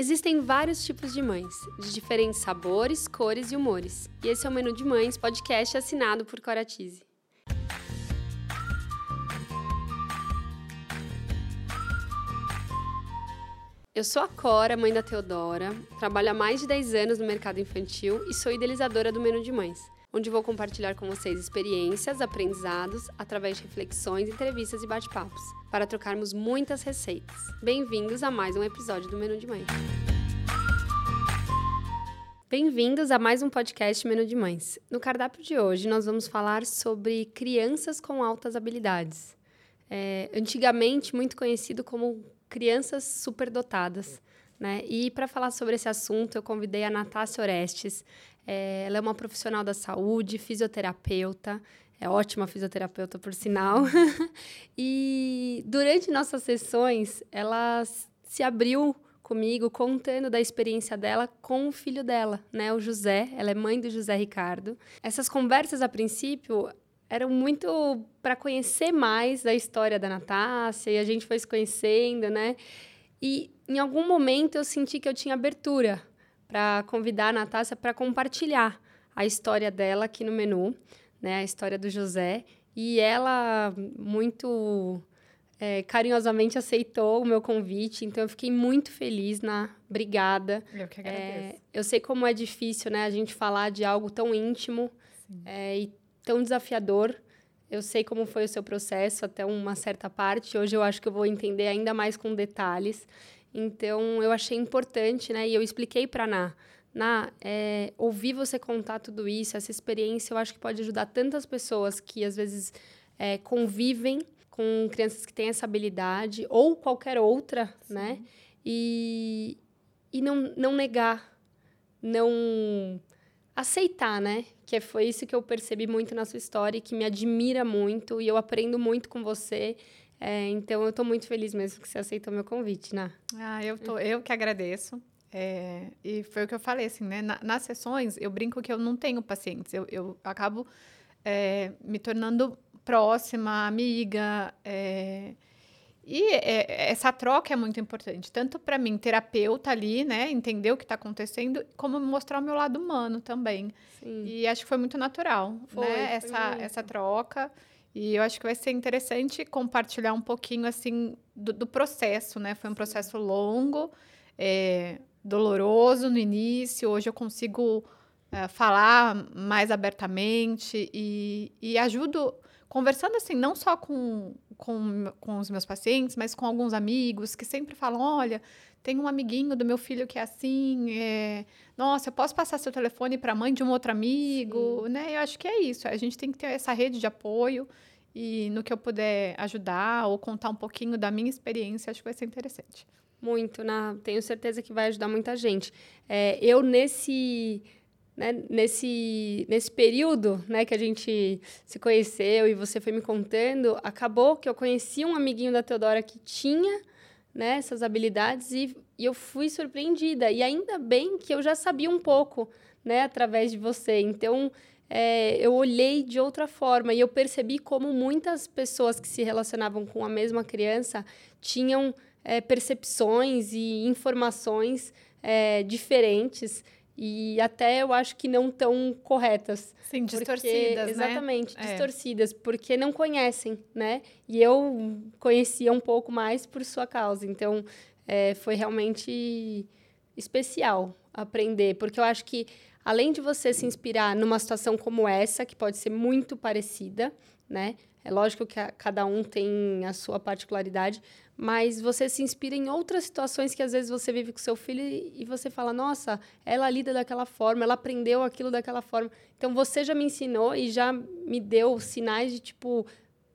Existem vários tipos de mães, de diferentes sabores, cores e humores. E esse é o Menu de Mães, podcast assinado por Coratize. Eu sou a Cora, mãe da Teodora, trabalho há mais de 10 anos no mercado infantil e sou idealizadora do Menu de Mães, onde vou compartilhar com vocês experiências, aprendizados, através de reflexões, entrevistas e bate-papos, para trocarmos muitas receitas. Bem-vindos a mais um episódio do Menu de Mães. Bem-vindos a mais um podcast Menu de Mães. No cardápio de hoje, nós vamos falar sobre crianças com altas habilidades. É, antigamente, muito conhecido como crianças superdotadas. Né? E para falar sobre esse assunto, eu convidei a Natácia Orestes. É, ela é uma profissional da saúde, fisioterapeuta, é ótima fisioterapeuta, por sinal. e durante nossas sessões, ela se abriu comigo contando da experiência dela com o filho dela, né, o José. Ela é mãe do José Ricardo. Essas conversas a princípio eram muito para conhecer mais da história da Natácia e a gente foi se conhecendo, né? E em algum momento eu senti que eu tinha abertura para convidar a Natácia para compartilhar a história dela aqui no menu, né? A história do José. E ela, muito é, carinhosamente aceitou o meu convite, então eu fiquei muito feliz na obrigada. Eu que agradeço. É, eu sei como é difícil, né, a gente falar de algo tão íntimo é, e tão desafiador. Eu sei como foi o seu processo até uma certa parte. Hoje eu acho que eu vou entender ainda mais com detalhes. Então eu achei importante, né, e eu expliquei para Ná. Na é, ouvir você contar tudo isso, essa experiência, eu acho que pode ajudar tantas pessoas que às vezes é, convivem com crianças que têm essa habilidade ou qualquer outra, Sim. né? E, e não, não negar, não aceitar, né? Que foi isso que eu percebi muito na sua história e que me admira muito e eu aprendo muito com você. É, então, eu estou muito feliz mesmo que você aceitou meu convite, né? Ah, eu, tô, eu que agradeço. É, e foi o que eu falei, assim, né? Na, nas sessões, eu brinco que eu não tenho pacientes. Eu, eu acabo é, me tornando próxima, amiga. É... E é, essa troca é muito importante, tanto para mim, terapeuta ali, né, entender o que está acontecendo, como mostrar o meu lado humano também. Sim. E acho que foi muito natural, foi, né, foi essa, muito. essa troca. E eu acho que vai ser interessante compartilhar um pouquinho, assim, do, do processo, né? Foi um processo longo, é, doloroso no início, hoje eu consigo é, falar mais abertamente e, e ajudo conversando assim, não só com, com, com os meus pacientes, mas com alguns amigos que sempre falam: olha, tem um amiguinho do meu filho que é assim, é, nossa, eu posso passar seu telefone para a mãe de um outro amigo, Sim. né? Eu acho que é isso. A gente tem que ter essa rede de apoio e no que eu puder ajudar ou contar um pouquinho da minha experiência, acho que vai ser interessante. Muito, né? Tenho certeza que vai ajudar muita gente. É, eu nesse né, nesse, nesse período né, que a gente se conheceu e você foi me contando, acabou que eu conheci um amiguinho da Teodora que tinha né, essas habilidades e, e eu fui surpreendida. E ainda bem que eu já sabia um pouco né, através de você. Então, é, eu olhei de outra forma e eu percebi como muitas pessoas que se relacionavam com a mesma criança tinham é, percepções e informações é, diferentes e até eu acho que não tão corretas. Sim, distorcidas, né? Exatamente, é. distorcidas, porque não conhecem, né? E eu conhecia um pouco mais por sua causa, então é, foi realmente especial aprender, porque eu acho que além de você se inspirar numa situação como essa, que pode ser muito parecida, né? É lógico que a, cada um tem a sua particularidade, mas você se inspira em outras situações que às vezes você vive com seu filho e, você fala, nossa, ela lida daquela forma, ela aprendeu aquilo daquela forma. Então você já me ensinou e já me deu sinais de tipo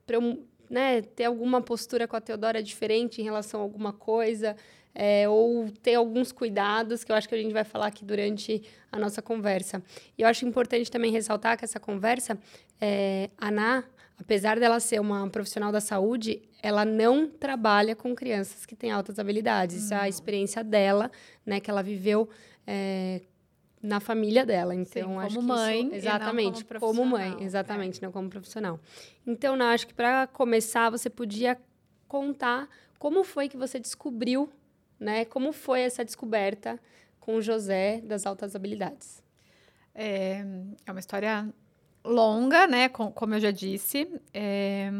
para eu né, ter alguma postura com a Teodora diferente em relação a alguma coisa. É, ou ter alguns cuidados, que eu acho que a gente vai falar aqui durante a nossa conversa. E eu acho importante também ressaltar que essa conversa, é, a Ná, apesar dela ser uma profissional da saúde, ela não trabalha com crianças que têm altas habilidades. Isso é a hum. experiência dela, né, que ela viveu é, na família dela. Então, Sim, acho como mãe, isso, exatamente, como, como, mãe, exatamente, é. não como profissional. Então, não, acho que para começar você podia contar como foi que você descobriu né? Como foi essa descoberta com o José das altas habilidades? É, é uma história longa, né? Com, como eu já disse. É,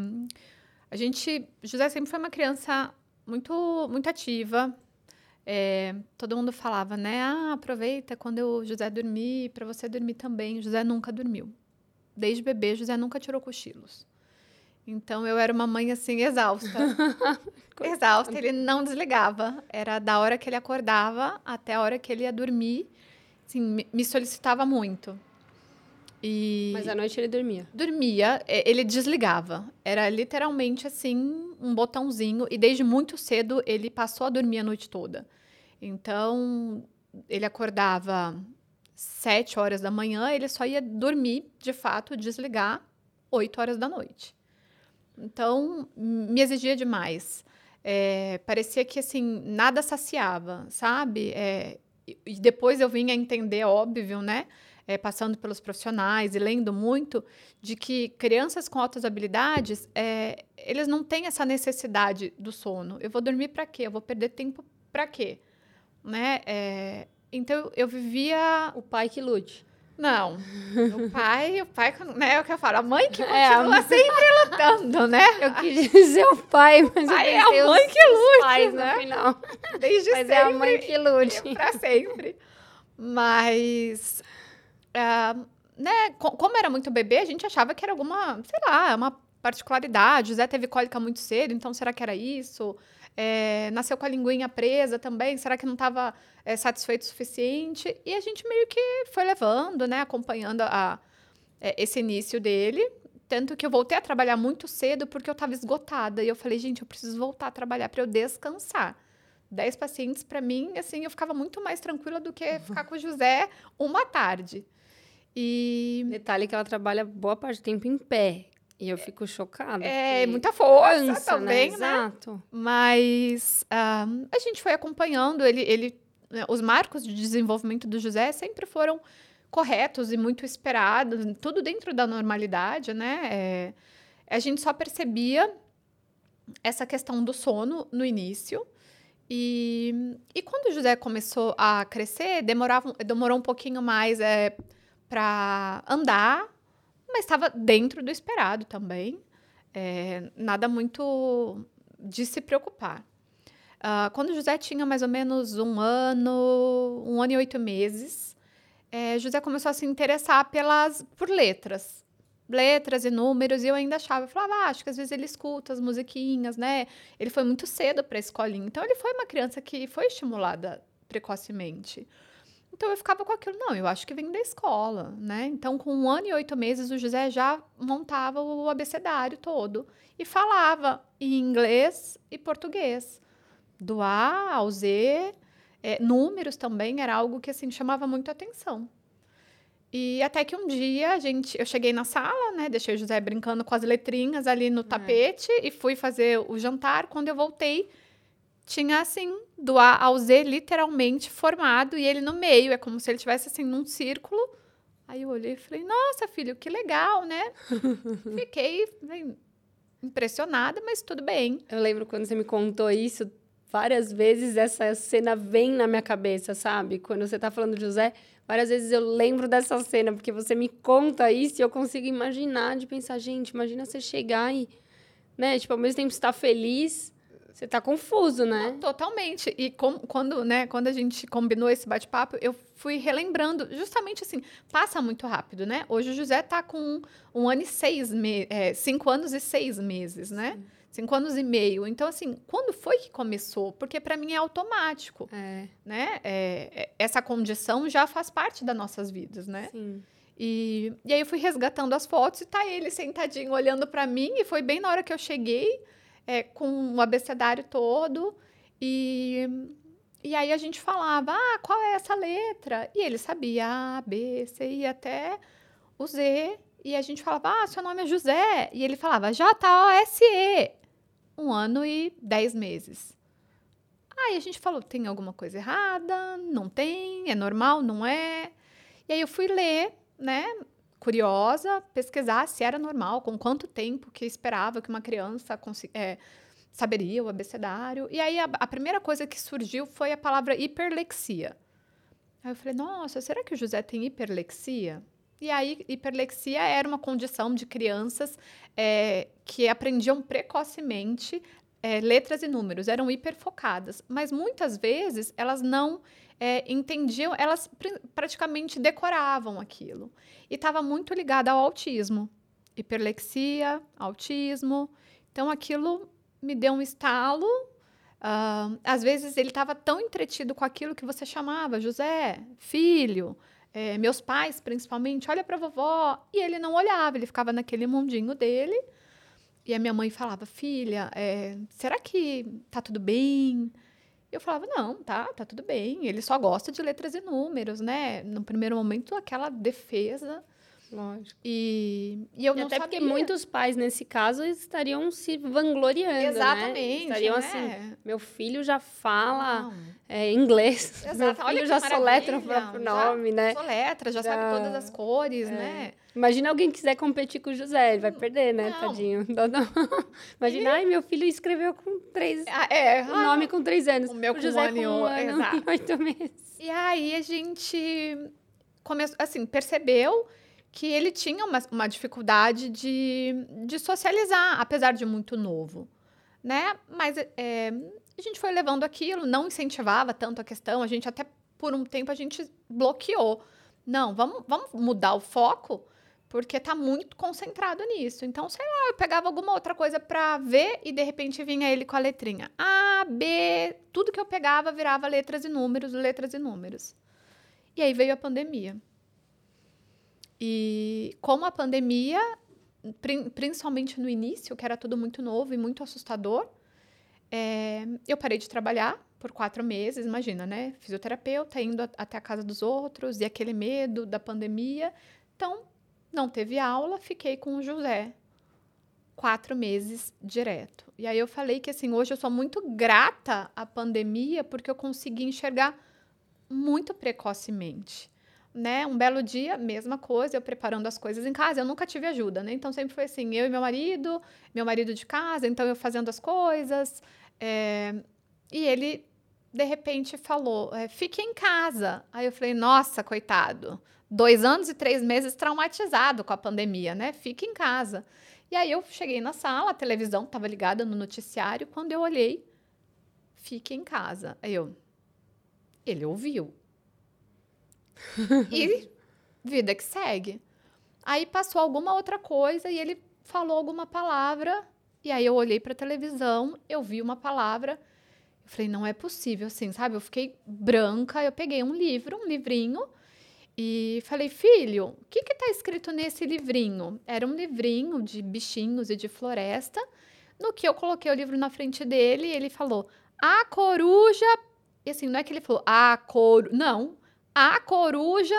a gente, José sempre foi uma criança muito, muito ativa. É, todo mundo falava, né? Ah, aproveita quando o José dormir para você dormir também. José nunca dormiu. Desde bebê, José nunca tirou cochilos. Então eu era uma mãe assim exausta. exausta, ele não desligava. Era da hora que ele acordava até a hora que ele ia dormir. Assim, me solicitava muito. E Mas à noite ele dormia. Dormia, é, ele desligava. Era literalmente assim, um botãozinho. E desde muito cedo ele passou a dormir a noite toda. Então, ele acordava sete horas da manhã, ele só ia dormir, de fato, desligar oito horas da noite. Então, me exigia demais. É, parecia que, assim, nada saciava, sabe? É, e depois eu vim a entender, óbvio, né? É, passando pelos profissionais e lendo muito, de que crianças com altas habilidades, é, eles não têm essa necessidade do sono. Eu vou dormir para quê? Eu vou perder tempo para quê? Né? É, então, eu vivia... O pai que lute. Não. O pai, o pai, né, é o que eu falo, a mãe que é, continua é, sempre lutando, né? Eu quis dizer o pai, mas pai é a mãe que lute, pais né? no final. Desde mas sempre. é a mãe que lute. Pra sempre. Mas, uh, né, como era muito bebê, a gente achava que era alguma, sei lá, uma particularidade. José teve cólica muito cedo, então será que era isso? É, nasceu com a linguinha presa também, será que não estava é, satisfeito o suficiente? E a gente meio que foi levando, né, acompanhando a, é, esse início dele. Tanto que eu voltei a trabalhar muito cedo porque eu estava esgotada. E eu falei, gente, eu preciso voltar a trabalhar para eu descansar. Dez pacientes, para mim, assim, eu ficava muito mais tranquila do que ficar com o José uma tarde. E. Detalhe que ela trabalha boa parte do tempo em pé. E eu fico chocada. É, muita força cansa, também, né? Exato. Mas uh, a gente foi acompanhando ele, ele, né, os marcos de desenvolvimento do José sempre foram corretos e muito esperados, tudo dentro da normalidade, né? É, a gente só percebia essa questão do sono no início. E, e quando o José começou a crescer, demorava, demorou um pouquinho mais é, para andar, mas estava dentro do esperado também. É, nada muito de se preocupar. Uh, quando José tinha mais ou menos um ano, um ano e oito meses, é, José começou a se interessar pelas, por letras. Letras e números, e eu ainda achava, eu falava, ah, acho que às vezes ele escuta as musiquinhas, né? Ele foi muito cedo para a escolinha, então ele foi uma criança que foi estimulada precocemente. Então eu ficava com aquilo, não, eu acho que vem da escola, né? Então, com um ano e oito meses, o José já montava o abecedário todo e falava em inglês e português. Do A ao Z, é, números também era algo que assim chamava muito atenção. E até que um dia a gente, eu cheguei na sala, né? Deixei o José brincando com as letrinhas ali no é. tapete é. e fui fazer o jantar. Quando eu voltei, tinha assim, do A ao Z literalmente formado e ele no meio, é como se ele tivesse assim num círculo. Aí eu olhei e falei: "Nossa, filho, que legal, né?" Fiquei bem, impressionada, mas tudo bem. Eu lembro quando você me contou isso, várias vezes essa cena vem na minha cabeça, sabe? Quando você tá falando de José, várias vezes eu lembro dessa cena, porque você me conta isso e eu consigo imaginar, de pensar, gente, imagina você chegar e, né, tipo, ao mesmo tempo estar feliz, você tá confuso, né? Não, totalmente. E com, quando, né, quando a gente combinou esse bate-papo, eu fui relembrando, justamente assim, passa muito rápido, né? Hoje o José tá com um ano e seis meses, é, cinco anos e seis meses, né? Sim. Cinco anos e meio. Então, assim, quando foi que começou? Porque para mim é automático, é. né? É, é, essa condição já faz parte das nossas vidas, né? Sim. E, e aí eu fui resgatando as fotos e tá ele sentadinho olhando para mim e foi bem na hora que eu cheguei é, com o abecedário todo. E, e aí a gente falava, ah, qual é essa letra? E ele sabia A, B, C e até o Z. E a gente falava, ah, seu nome é José. E ele falava, J-O-S-E. Um ano e dez meses. Aí a gente falou, tem alguma coisa errada? Não tem? É normal? Não é? E aí eu fui ler, né? Curiosa, pesquisar se era normal, com quanto tempo que esperava que uma criança é, saberia o abecedário. E aí a, a primeira coisa que surgiu foi a palavra hiperlexia. Aí eu falei, nossa, será que o José tem hiperlexia? E aí, hiperlexia era uma condição de crianças é, que aprendiam precocemente é, letras e números, eram hiperfocadas, mas muitas vezes elas não é, entendiam, elas pr praticamente decoravam aquilo. E estava muito ligada ao autismo. Hiperlexia, autismo. Então aquilo me deu um estalo. Uh, às vezes ele estava tão entretido com aquilo que você chamava, José, filho, é, meus pais principalmente, olha para vovó. E ele não olhava, ele ficava naquele mundinho dele. E a minha mãe falava, filha, é, será que tá tudo bem? Eu falava, não, tá, tá tudo bem. Ele só gosta de letras e números, né? No primeiro momento, aquela defesa. Lógico. E, e eu e não até sabia. porque muitos pais, nesse caso, estariam se vangloriando, né? Exatamente, né? Estariam né? assim, meu filho já fala é, inglês. Exato. Meu Olha filho que já soletra o próprio nome, já né? Soletra, já, sabe todas as cores, é. né? Imagina alguém quiser competir com o José, ele vai perder, né, Não. tadinho? Não, não. Imagina, ai, meu filho escreveu com três... Ah, é. O nome com três anos. o meu com José um ano e com um o- ano exato. oito meses. E aí a gente começou, assim, percebeu que ele tinha uma, uma dificuldade de, de socializar, apesar de muito novo, né? Mas é, a gente foi levando aquilo, não incentivava tanto a questão, a gente até por um tempo a gente bloqueou. Não, vamos, vamos mudar o foco, porque tá muito concentrado nisso. Então, sei lá, eu pegava alguma outra coisa para ver e de repente vinha ele com a letrinha A, B, tudo que eu pegava virava letras e números, letras e números. E aí veio a pandemia. E como a pandemia, prin- principalmente no início, que era tudo muito novo e muito assustador, é, eu parei de trabalhar por quatro meses, imagina, né? Fisioterapeuta, indo a- até a casa dos outros, e aquele medo da pandemia. Então, não teve aula, fiquei com o José quatro meses direto. E aí eu falei que, assim, hoje eu sou muito grata à pandemia, porque eu consegui enxergar muito precocemente. Né? Um belo dia, mesma coisa, eu preparando as coisas em casa. Eu nunca tive ajuda, né? Então sempre foi assim, eu e meu marido, meu marido de casa, então eu fazendo as coisas. é, E ele, de repente, falou: é, fique em casa. Aí eu falei: nossa, coitado. Dois anos e três meses traumatizado com a pandemia, né? Fique em casa. E aí eu cheguei na sala, a televisão estava ligada no noticiário. Quando eu olhei, fique em casa. Aí eu, ele ouviu. E vida que segue. Aí passou alguma outra coisa e ele falou alguma palavra. E aí eu olhei para a televisão, eu vi uma palavra. Eu falei, não é possível, assim, sabe? Eu fiquei branca. Eu peguei um livro, um livrinho, e falei, filho, o que está escrito nesse livrinho? Era um livrinho de bichinhos e de floresta. No que eu coloquei o livro na frente dele, ele falou, a coruja. E assim, não é que ele falou, a coruja. Não, a coruja.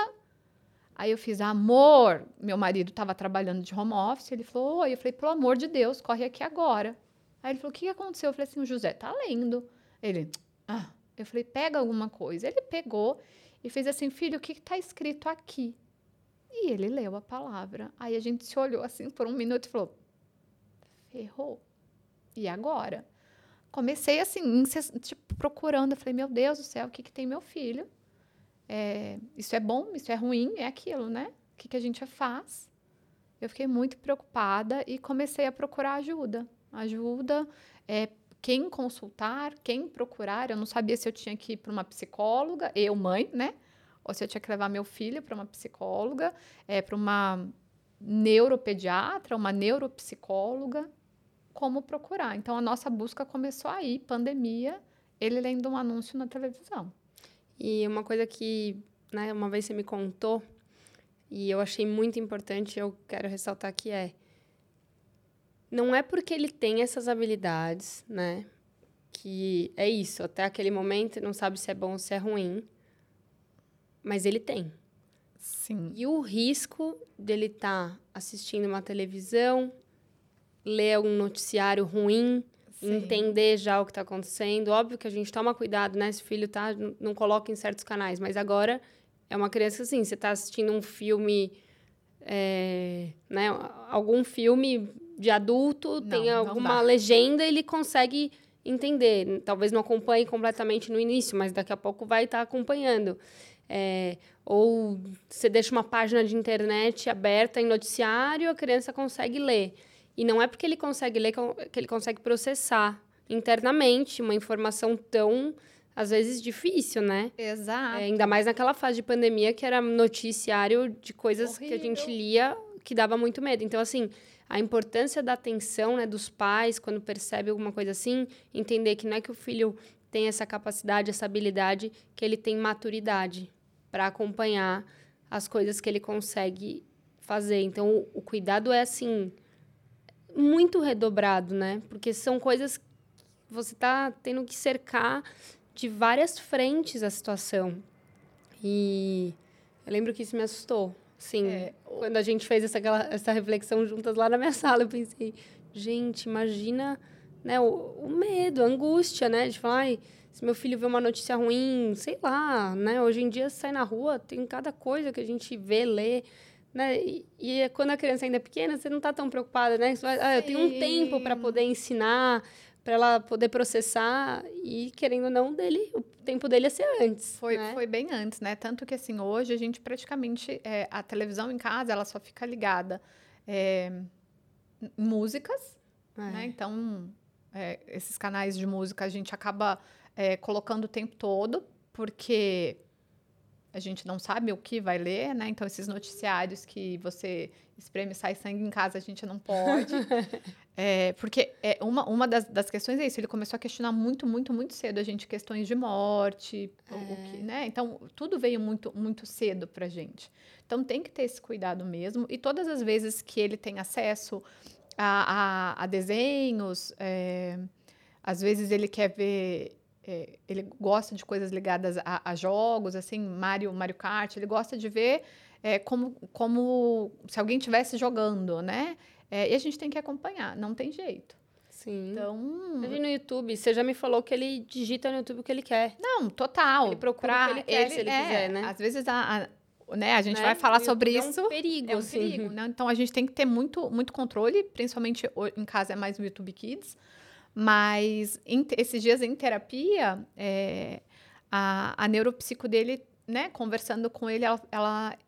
Aí eu fiz, amor. Meu marido estava trabalhando de home office. Ele falou, oi. Eu falei, pelo amor de Deus, corre aqui agora. Aí ele falou, o que aconteceu? Eu falei assim, o José tá lendo. Ele, ah. Eu falei, pega alguma coisa. Ele pegou e fez assim, filho, o que está escrito aqui? E ele leu a palavra. Aí a gente se olhou assim por um minuto e falou, ferrou. E agora? Comecei assim, tipo, procurando. Eu falei, meu Deus do céu, o que, que tem meu filho? É, isso é bom, isso é ruim, é aquilo, né? O que, que a gente faz? Eu fiquei muito preocupada e comecei a procurar ajuda. Ajuda, é, quem consultar, quem procurar. Eu não sabia se eu tinha que ir para uma psicóloga, eu, mãe, né? Ou se eu tinha que levar meu filho para uma psicóloga, é, para uma neuropediatra, uma neuropsicóloga. Como procurar. Então, a nossa busca começou aí, pandemia, ele lendo um anúncio na televisão. E uma coisa que, né, uma vez você me contou, e eu achei muito importante, eu quero ressaltar que é. Não é porque ele tem essas habilidades, né? Que é isso, até aquele momento não sabe se é bom ou se é ruim. Mas ele tem. Sim. E o risco dele estar assistindo uma televisão, ler um noticiário ruim, entender já o que está acontecendo. Óbvio que a gente toma cuidado, né? Se o filho tá, não coloca em certos canais. Mas agora é uma criança assim, você está assistindo um filme, é, né? Algum filme de adulto, Não, tem alguma legenda, ele consegue entender. Talvez não acompanhe completamente no início, mas daqui a pouco vai estar acompanhando. É, ou você deixa uma página de internet aberta em noticiário, a criança consegue ler. E não é porque ele consegue ler que ele consegue processar internamente uma informação tão, às vezes, difícil, né? Exato. É, ainda mais naquela fase de pandemia que era noticiário de coisas que a gente Horrível. lia que dava muito medo. Então, assim, a importância da atenção né, dos pais quando percebe alguma coisa assim, entender que não é que o filho tem essa capacidade, essa habilidade, que ele tem maturidade para acompanhar as coisas que ele consegue fazer. Então, o, o cuidado é, assim, muito redobrado, né? Porque são coisas que você tá tendo que cercar de várias frentes a situação. E eu lembro que isso me assustou. Sim, É, quando a gente fez essa, essa reflexão juntas lá na minha sala, eu pensei, gente, imagina né, o, o medo, a angústia, né? De falar, ai, se meu filho vê uma notícia ruim, sei lá, né? Hoje em dia, sai na rua, tem cada coisa que a gente vê, lê, né? E, e é quando a criança ainda é pequena, você não tá tão preocupada, né? Você vai, ah, eu tenho um tempo para poder ensinar, para ela poder processar e, querendo ou não, dele, o tempo dele ia ser antes, Foi, né? foi bem antes, né? Tanto que, assim, hoje a gente praticamente... é, a televisão em casa, ela só fica ligada é, músicas, É. né? Então, é, esses canais de música a gente acaba é, colocando o tempo todo, porque a gente não sabe o que vai ler, né? Então, esses noticiários que você espreme e sai sangue em casa, a gente não pode. É, porque é, uma, uma das, das questões é isso, ele começou a questionar muito, muito, muito cedo a gente questões de morte, o- o que, né? Então, tudo veio muito, muito cedo pra gente. Então, tem que ter esse cuidado mesmo. E todas as vezes que ele tem acesso a, a, a desenhos, é, às vezes ele quer ver... é, ele gosta de coisas ligadas a, a jogos, assim, Mario, Mario Kart, ele gosta de ver é, como, como se alguém estivesse jogando, né? É, e a gente tem que acompanhar, não tem jeito. Sim. Então, Ele no YouTube, você já me falou que ele digita no YouTube o que ele quer. não, total. Ele procura Pra o que ele quer, se ele é, quiser, né? Às vezes a, a- né, a gente né? vai falar sobre isso. É um perigo, É um assim. perigo, né? Então a gente tem que ter muito, muito controle, principalmente em casa é mais o YouTube Kids. Mas em esses dias em terapia, é, a, a neuropsico dele, né, conversando com ele, ela, ela-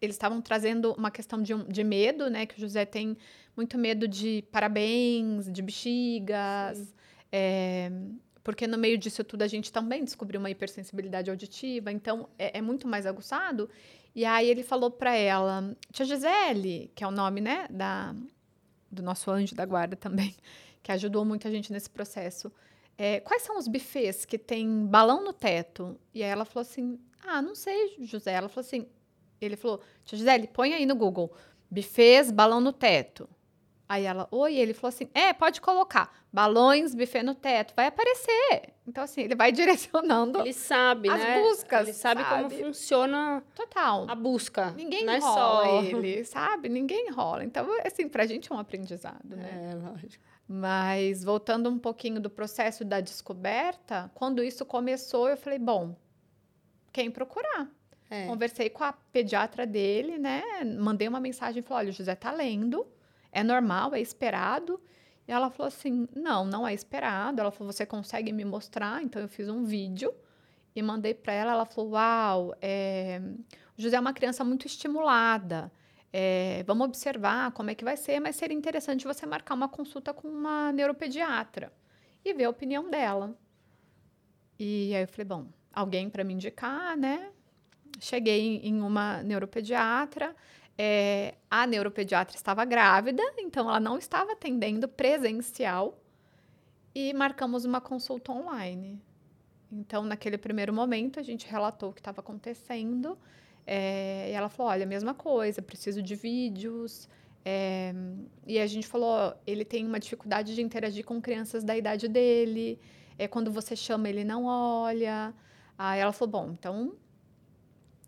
eles estavam trazendo uma questão de, de medo, né? Que o José tem muito medo de parabéns, de bexigas. é, porque no meio disso tudo a gente também descobriu uma hipersensibilidade auditiva, então é, é muito mais aguçado. E aí ele falou para ela, tia Gisele, que é o nome, né, da, do nosso anjo da guarda também, que ajudou muita gente nesse processo. é, quais são os buffets que tem balão no teto? E aí ela falou assim, ah, não sei, José. Ela falou assim, ele falou, tia Gisele, põe aí no Google, buffets, balão no teto. Aí ela, oi, ele falou assim, é, pode colocar, balões, buffet no teto, vai aparecer. Então, assim, ele vai direcionando Ele sabe, As né? buscas, Ele sabe, como sabe? funciona total. a busca. Ninguém não é enrola só ele, sabe? Ninguém enrola. Então, assim, pra gente é um aprendizado, né? É, lógico. Mas voltando um pouquinho do processo da descoberta, quando isso começou, eu falei, bom, quem procurar? É. Conversei com a pediatra dele, né? Mandei uma mensagem, falei, olha, o José tá lendo, é normal, é esperado. E ela falou assim, não, não é esperado. Ela falou, você consegue me mostrar? Então eu fiz um vídeo e mandei para ela. Ela falou, uau, é... o José é uma criança muito estimulada. É, vamos observar como é que vai ser, mas seria interessante você marcar uma consulta com uma neuropediatra e ver a opinião dela. E aí eu falei, bom, alguém para me indicar, né? Cheguei em uma neuropediatra. é, a neuropediatra estava grávida, então ela não estava atendendo presencial e marcamos uma consulta online. Então, naquele primeiro momento, a gente relatou o que estava acontecendo é, e ela falou: olha, mesma coisa, preciso de vídeos. é, e a gente falou: ele tem uma dificuldade de interagir com crianças da idade dele. É, quando você chama, ele não olha. Aí ela falou: bom, então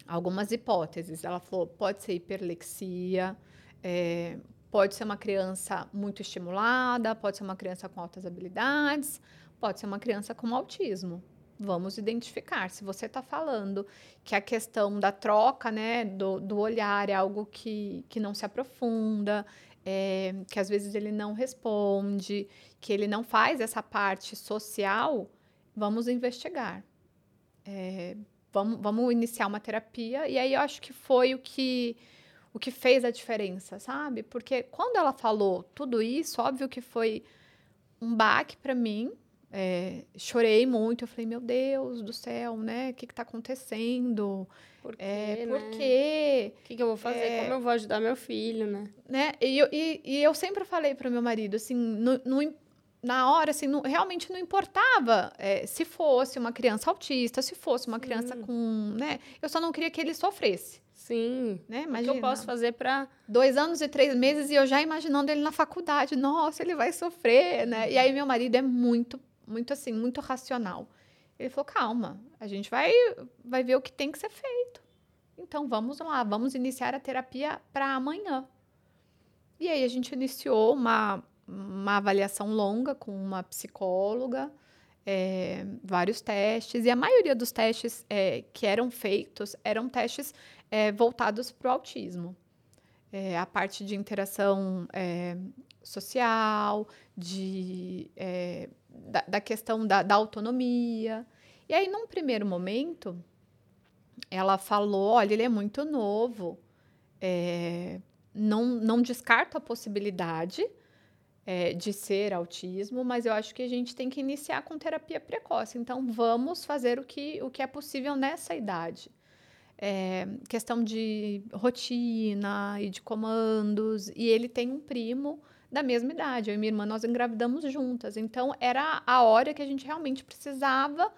algumas hipóteses. Ela falou: pode ser hiperlexia, é, pode ser uma criança muito estimulada, pode ser uma criança com altas habilidades, pode ser uma criança com autismo. Vamos identificar. Se você está falando que a questão da troca, né, do, do olhar é algo que, que não se aprofunda, é, que às vezes ele não responde, que ele não faz essa parte social, vamos investigar. É, vamos, vamos iniciar uma terapia. E aí eu acho que foi o que o que fez a diferença, sabe? Porque quando ela falou tudo isso, óbvio que foi um baque para mim. É, chorei muito. Eu falei, meu Deus do céu, né? O que está acontecendo? Por quê, É, né? por quê? O que, que eu vou fazer? É. Como eu vou ajudar meu filho, né? né? E, eu- e, e eu sempre falei para o meu marido, assim, no, no- na hora, assim, não- realmente não importava é, se fosse uma criança autista, se fosse uma criança Sim. com, né? Eu só não queria que ele sofresse, Sim. né? O que Imagina, eu posso fazer pra. dois anos e três meses e eu já imaginando ele na faculdade, nossa, ele vai sofrer, né? E aí meu marido é muito, muito assim, muito racional. Ele falou, calma, a gente vai, vai ver o que tem que ser feito. Então vamos lá, vamos iniciar a terapia para amanhã. E aí a gente iniciou uma, uma avaliação longa com uma psicóloga, é, vários testes, e a maioria dos testes é, que eram feitos eram testes é, voltados para o autismo. A parte de interação social, de, da, da questão da, da autonomia. E aí, num primeiro momento, ela falou: olha, ele é muito novo, é, não, não descarto a possibilidade é, de ser autismo, mas eu acho que a gente tem que iniciar com terapia precoce. Então, vamos fazer o que, o que é possível nessa idade. É, questão de rotina e de comandos. E ele tem um primo da mesma idade. Eu e minha irmã, nós engravidamos juntas. Então, era a hora que a gente realmente precisava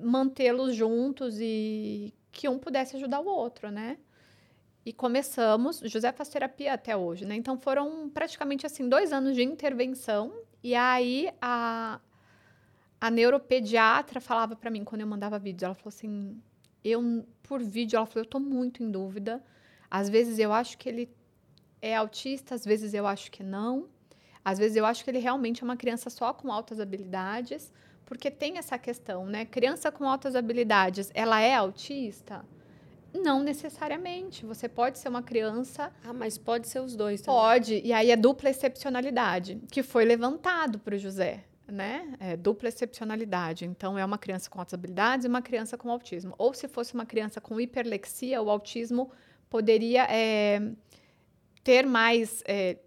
mantê-los juntos e que um pudesse ajudar o outro, né? E começamos, José faz terapia até hoje, né? Então foram praticamente assim dois anos de intervenção. E aí a, a neuropediatra falava para mim quando eu mandava vídeos, ela falou assim, eu por vídeo, ela falou, eu tô muito em dúvida. Às vezes eu acho que ele é autista, às vezes eu acho que não. Às vezes eu acho que ele realmente é uma criança só com altas habilidades, porque tem essa questão, né? Criança com altas habilidades, ela é autista? Não necessariamente. Você pode ser uma criança Ah, mas pode ser os dois também. Pode, e aí é dupla excepcionalidade, que foi levantado para o José, né? É dupla excepcionalidade. Então, é uma criança com altas habilidades e uma criança com autismo. Ou se fosse uma criança com hiperlexia, o autismo poderia é, ter mais é,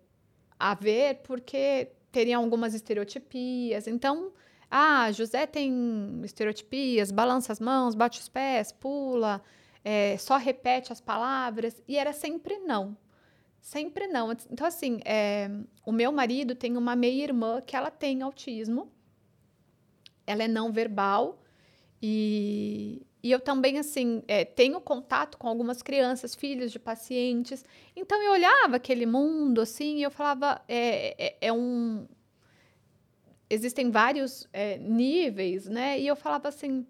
a ver, porque teriam algumas estereotipias. Então, ah, José tem estereotipias, balança as mãos, bate os pés, pula, é, só repete as palavras, e era sempre não. Sempre não. Então, assim, é, o meu marido tem uma meia-irmã que ela tem autismo. Ela é não verbal. E, e eu também, assim, é, tenho contato com algumas crianças, filhos de pacientes. Então, eu olhava aquele mundo, assim, e eu falava, é, é, é um... Existem vários é, níveis, né? E eu falava assim,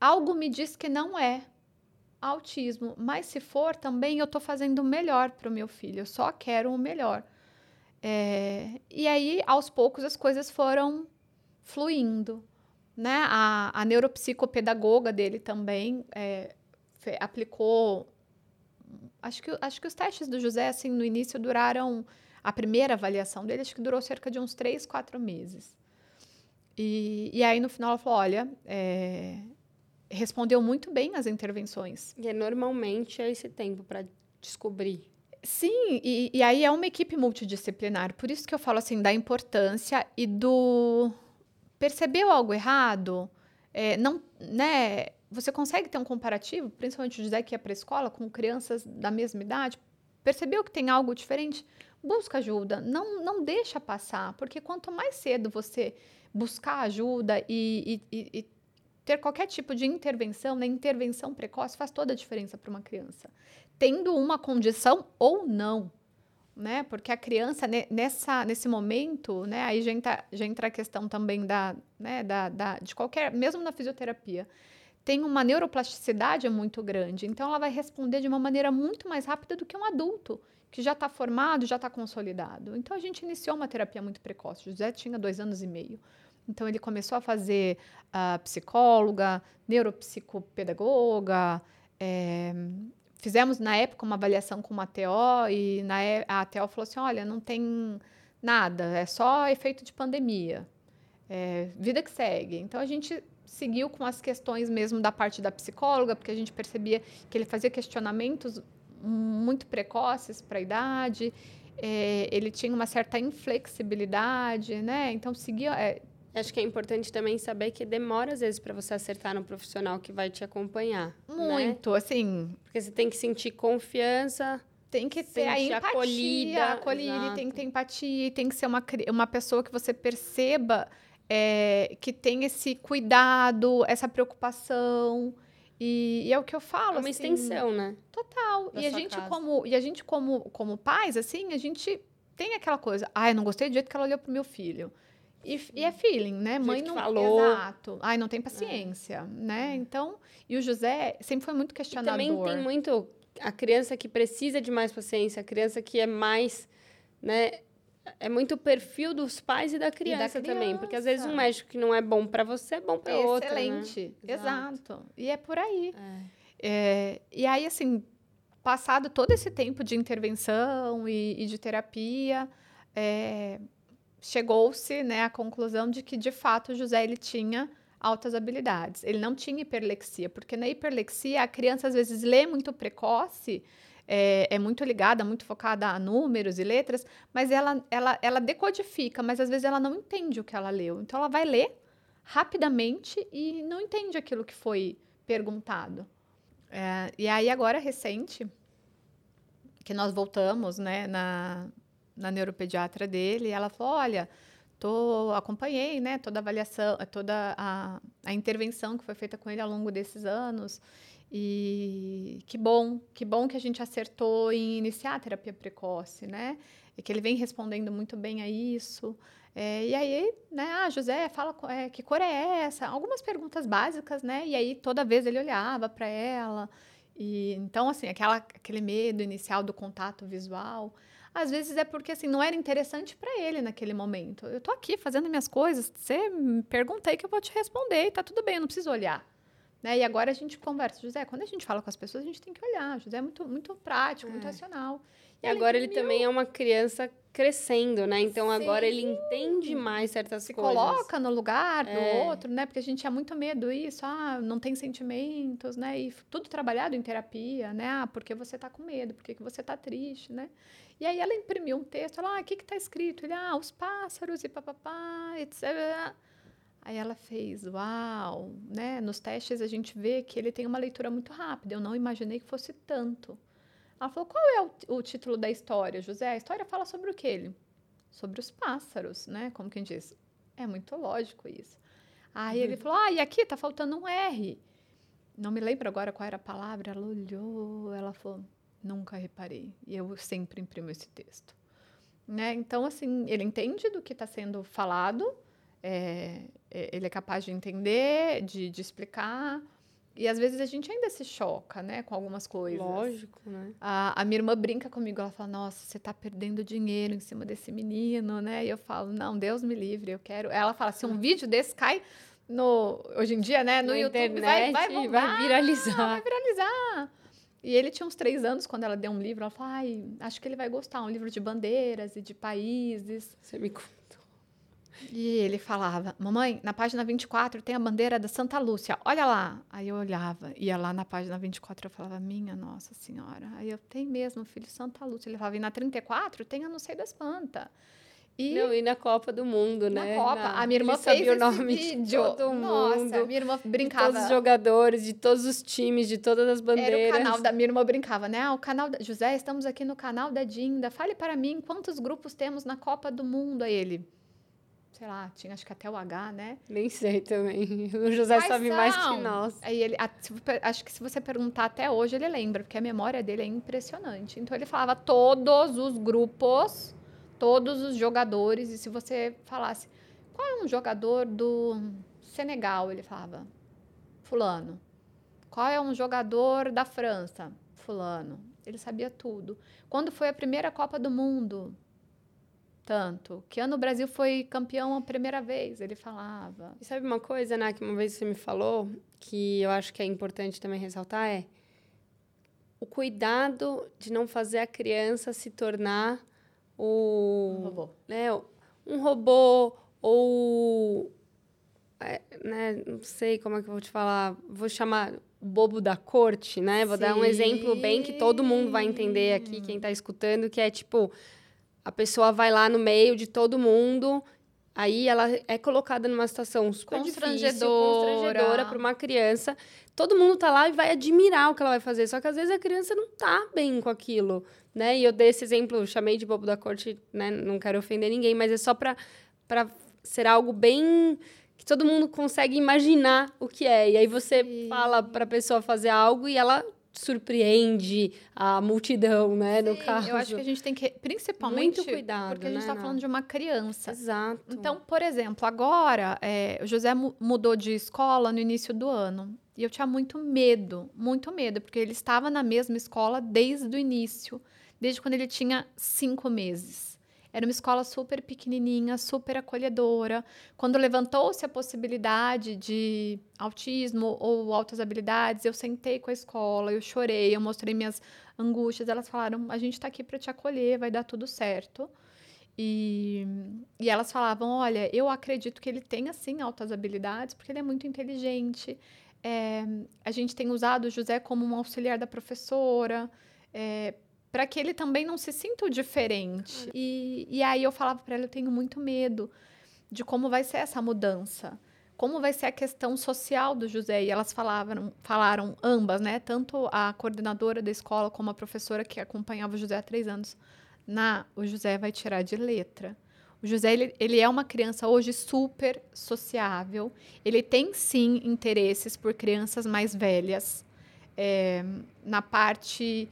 algo me diz que não é autismo, mas se for também eu estou fazendo o melhor para o meu filho, eu só quero o melhor. É, e aí, aos poucos, as coisas foram fluindo. Né? A, a neuropsicopedagoga dele também é, aplicou. Acho que, acho que os testes do José, assim, no início duraram. A primeira avaliação dele, acho que durou cerca de uns três, quatro meses. E, e aí, no final, ela falou: olha, é, respondeu muito bem as intervenções. E é normalmente é esse tempo pra descobrir. Sim, e, e aí é uma equipe multidisciplinar. Por isso que eu falo assim da importância e do percebeu algo errado, é, não, né? Você consegue ter um comparativo, principalmente que ia para a escola com crianças da mesma idade, percebeu que tem algo diferente, busca ajuda, não não deixa passar, porque quanto mais cedo você buscar ajuda e, e- e- e ter qualquer tipo de intervenção, né? Intervenção precoce faz toda a diferença para uma criança tendo uma condição ou não, né? Porque a criança ne- nessa nesse momento, né? Aí já entra, já entra a questão também da, né? Da, da- de qualquer, mesmo na fisioterapia, tem uma neuroplasticidade muito grande, então ela vai responder de uma maneira muito mais rápida do que um adulto que já está formado, já está consolidado. Então a gente iniciou uma terapia muito precoce. O José tinha dois anos e meio. Então ele começou a fazer ah, psicóloga, neuropsicopedagoga, eh, fizemos na época uma avaliação com uma TO e na, a TO falou assim: olha, não tem nada, é só efeito de pandemia. É, vida que segue. Então a gente seguiu com as questões mesmo da parte da psicóloga, porque a gente percebia que ele fazia questionamentos muito precoces para a idade, é, ele tinha uma certa inflexibilidade, né? Então seguia. É, Acho que é importante também saber que demora às vezes para você acertar no profissional que vai te acompanhar. Né? Muito, né? assim. Porque você tem que sentir confiança. Tem que ter a empatia, acolhida, acolhida tem que ter empatia, tem que ser uma, uma pessoa que você perceba é, que tem esse cuidado, essa preocupação. E, e, é o que eu falo. É uma assim, extensão, né? Total. e a gente, casa. como, e a gente, como, como pais, assim, a gente tem aquela coisa. Ai, não gostei do jeito que ela olhou pro meu filho. E, e é feeling, né? Mãe não falou. Exato. Ai, não tem paciência, é. né? Então, e o José sempre foi muito questionador. E também tem muito a criança que precisa de mais paciência, a criança que é mais, né? É muito o perfil dos pais e da criança, e da criança. também, porque às vezes um médico que não é bom para você é bom para é outro. Né? Excelente, né? exato. exato. E é por aí. É. É, e aí, assim, passado todo esse tempo de intervenção e, e de terapia, é, chegou-se né, à conclusão de que, de fato, José ele tinha altas habilidades. Ele não tinha hiperlexia, porque na hiperlexia a criança às vezes lê muito precoce, é, é, muito ligada, muito focada a números e letras, mas ela, ela, ela decodifica, mas às vezes ela não entende o que ela leu. Então ela vai ler rapidamente e não entende aquilo que foi perguntado. É, e aí agora recente, que nós voltamos né, na, na neuropediatra dele, e ela falou, olha, tô, acompanhei né, toda a avaliação, toda a, a intervenção que foi feita com ele ao longo desses anos, e que bom, que bom que a gente acertou em iniciar a terapia precoce, né? E que ele vem respondendo muito bem a isso. É, e aí, né, ah, José, fala é, que cor é essa? Algumas perguntas básicas, né? E aí toda vez ele olhava para ela. E então, assim, aquela, aquele medo inicial do contato visual. Às vezes é porque assim não era interessante para ele naquele momento. Eu tô aqui fazendo minhas coisas, você me perguntei que eu vou te responder, e tá tudo bem, eu não preciso olhar. Né? E agora a gente conversa, José, quando a gente fala com as pessoas, a gente tem que olhar. José é muito, muito prático, é. muito racional. E, e agora ele também é uma criança crescendo, né? Então Sim. agora ele entende mais certas Se coisas. Se coloca no lugar do é. outro, né? Porque a gente tinha muito medo isso, ah, não tem sentimentos, né? E tudo trabalhado em terapia, né? Ah, porque você tá com medo, porque você tá triste, né? E aí ela imprimiu um texto, ela, ah, o que que tá escrito? Ele, ah, os pássaros e papapá, etc. Aí ela fez, uau, né? Nos testes a gente vê que ele tem uma leitura muito rápida. Eu não imaginei que fosse tanto. Ela falou, qual é o, o título da história, José? A história fala sobre o que ele? Sobre os pássaros, né? Como quem diz. É muito lógico isso. Aí uhum. ele falou, ah, e aqui tá faltando um R. Não me lembro agora qual era a palavra. Ela olhou, ela falou, Nunca reparei. E eu sempre imprimo esse texto. Né? Então, assim, ele entende do que está sendo falado, é, é, ele é capaz de entender, de, de, explicar. E às vezes a gente ainda se choca, né, com algumas coisas. Lógico, né? A, a minha irmã brinca comigo, ela fala: Nossa, você está perdendo dinheiro em cima desse menino, né? E eu falo: Não, Deus me livre, eu quero. Ela fala: Se um vídeo desse cai no, hoje em dia, né, no Na YouTube, internet, vai, vai, vai viralizar. Vai viralizar. E ele tinha uns três anos quando ela deu um livro. Ela falou: Ai, acho que ele vai gostar. Um livro de bandeiras e de países. Você me contou. E ele falava: Mamãe, na página 24 tem a bandeira da Santa Lúcia. Olha lá. Aí eu olhava. Ia lá na página 24 eu falava: Minha Nossa Senhora. Aí eu: Tem mesmo, filho, Santa Lúcia. Ele falava: E na 34 tem a Não Sei das Plantas. E, não, e na Copa do Mundo, na né? Copa. Na... A minha irmã fez o nome vídeo. de todo Nossa, mundo. minha irmã brincava. De todos os jogadores, de todos os times, de todas as bandeiras. Era o canal da minha irmã brincava, né? Ah, o canal da... José, estamos aqui no canal da Dinda. Fale para mim quantos grupos temos na Copa do Mundo. Aí ele, sei lá, tinha acho que até o H, né? Nem sei também. O José sabe são. mais que nós. Aí ele, acho que se você perguntar até hoje, ele lembra, porque a memória dele é impressionante. Então ele falava todos os grupos todos os jogadores. E se você falasse, qual é um jogador do Senegal? Ele falava, Fulano. Qual é um jogador da França? Fulano. Ele sabia tudo. Quando foi a primeira Copa do Mundo? Tanto. Que ano o Brasil foi campeão a primeira vez? Ele falava. E sabe uma coisa, né, que uma vez você me falou, que eu acho que é importante também ressaltar, é o cuidado de não fazer a criança se tornar o. Um robô. Né, um robô ou. É, né, não sei como é que eu vou te falar. Vou chamar o bobo da corte, né? Vou Sim. dar um exemplo bem que todo mundo vai entender aqui, quem está escutando, que é tipo. A pessoa vai lá no meio de todo mundo Aí ela é colocada numa situação super constrangedora, difícil, constrangedora para uma criança. Todo mundo tá lá e vai admirar o que ela vai fazer, só que às vezes a criança não tá bem com aquilo, né? E eu dei esse exemplo, chamei de bobo da corte, né? Não quero ofender ninguém, mas é só para para ser algo bem que todo mundo consegue imaginar o que é. E aí você fala para a pessoa fazer algo e ela surpreende a multidão, né, Sim, no caso. Eu acho que a gente tem que, principalmente, muito cuidado, porque a gente está né, falando de uma criança. Exato. Então, por exemplo, agora é, o José mudou de escola no início do ano e eu tinha muito medo, muito medo, porque ele estava na mesma escola desde o início, desde quando ele tinha cinco meses. Era uma escola super pequenininha, super acolhedora. Quando levantou-se a possibilidade de autismo ou altas habilidades, eu sentei com a escola, eu chorei, eu mostrei minhas angústias. Elas falaram: a gente está aqui para te acolher, vai dar tudo certo. E, e elas falavam: olha, eu acredito que ele tenha sim altas habilidades, porque ele é muito inteligente. É, a gente tem usado o José como um auxiliar da professora. É, para que ele também não se sinta diferente. E, e aí eu falava para ela, eu tenho muito medo de como vai ser essa mudança. Como vai ser a questão social do José? E elas falavam, falaram ambas, né? Tanto a coordenadora da escola como a professora que acompanhava o José há três anos. Na, o José vai tirar de letra. O José, ele, ele é uma criança hoje super sociável. Ele tem, sim, interesses por crianças mais velhas. É, na parte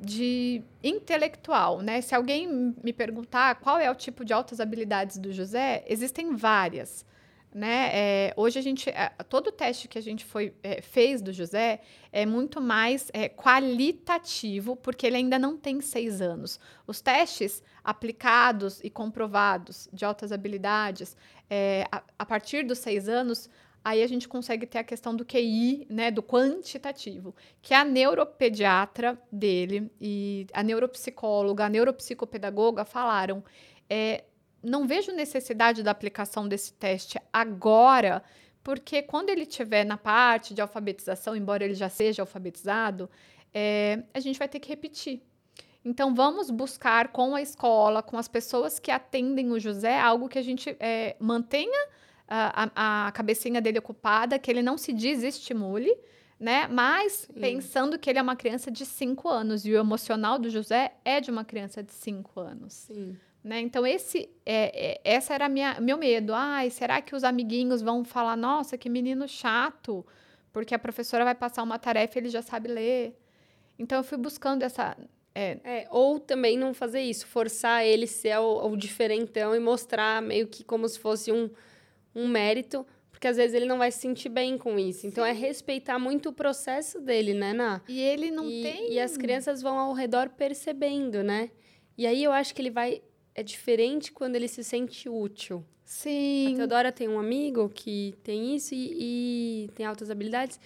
de intelectual, né? Se alguém me perguntar qual é o tipo de altas habilidades do José, existem várias. Né? É, hoje a gente, é, todo o teste que a gente foi, é, fez do José é muito mais é, qualitativo, porque ele ainda não tem seis anos. Os testes aplicados e comprovados de altas habilidades, é, a, a partir dos seis anos, aí a gente consegue ter a questão do QI, né, do quantitativo, que a neuropediatra dele e a neuropsicóloga, a neuropsicopedagoga falaram, é, não vejo necessidade da aplicação desse teste agora, porque quando ele estiver na parte de alfabetização, embora ele já seja alfabetizado, é, a gente vai ter que repetir. Então, vamos buscar com a escola, com as pessoas que atendem o José, algo que a gente é, mantenha a, a cabecinha dele ocupada, que ele não se desestimule, né? Mas Sim. pensando que ele é uma criança de 5 anos e o emocional do José é de uma criança de 5 anos. Sim. Né? Então, esse é, é, essa era minha, meu medo. Ai, será que os amiguinhos vão falar, nossa, que menino chato, porque a professora vai passar uma tarefa e ele já sabe ler. Então, eu fui buscando essa. É. É, ou também não fazer isso, forçar ele ser o, o diferentão e mostrar meio que como se fosse um um mérito, porque às vezes ele não vai se sentir bem com isso. Então é respeitar muito o processo dele, né, Ná? E ele não e, tem. E as crianças vão ao redor percebendo, né? E aí eu acho que ele vai. É diferente quando ele se sente útil. Sim. A Teodora tem um amigo que tem isso e, e tem altas habilidades.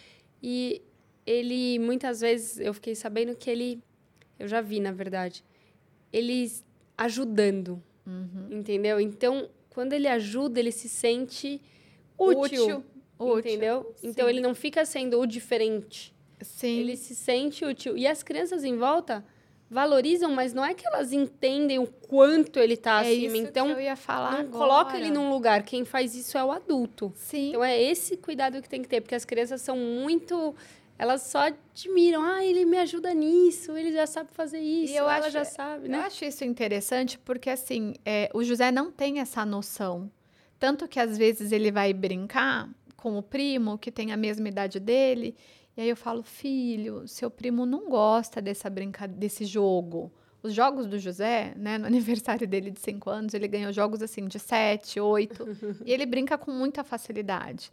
E ele, muitas vezes, eu fiquei sabendo que ele. Eu já vi, na verdade. Ele ajudando. Uhum. Entendeu? Então, quando ele ajuda, ele se sente útil. útil entendeu? Útil, então ele não fica sendo o diferente. Sim. Ele se sente útil. E as crianças em volta valorizam, mas não é que elas entendem o quanto ele está é acima. Isso então, que eu ia falar não agora. coloca ele num lugar. Quem faz isso é o adulto. Sim. Então é esse cuidado que tem que ter, porque as crianças são muito elas só admiram, ah, ele me ajuda nisso, ele já sabe fazer isso, e eu ela acho, já sabe, né? Eu acho isso interessante porque, assim, é, o José não tem essa noção. Tanto que, às vezes, ele vai brincar com o primo, que tem a mesma idade dele, e aí eu falo, filho, seu primo não gosta dessa brinca desse jogo. Os jogos do José, né, no aniversário dele de 5 anos, ele ganhou jogos assim de 7, 8, e ele brinca com muita facilidade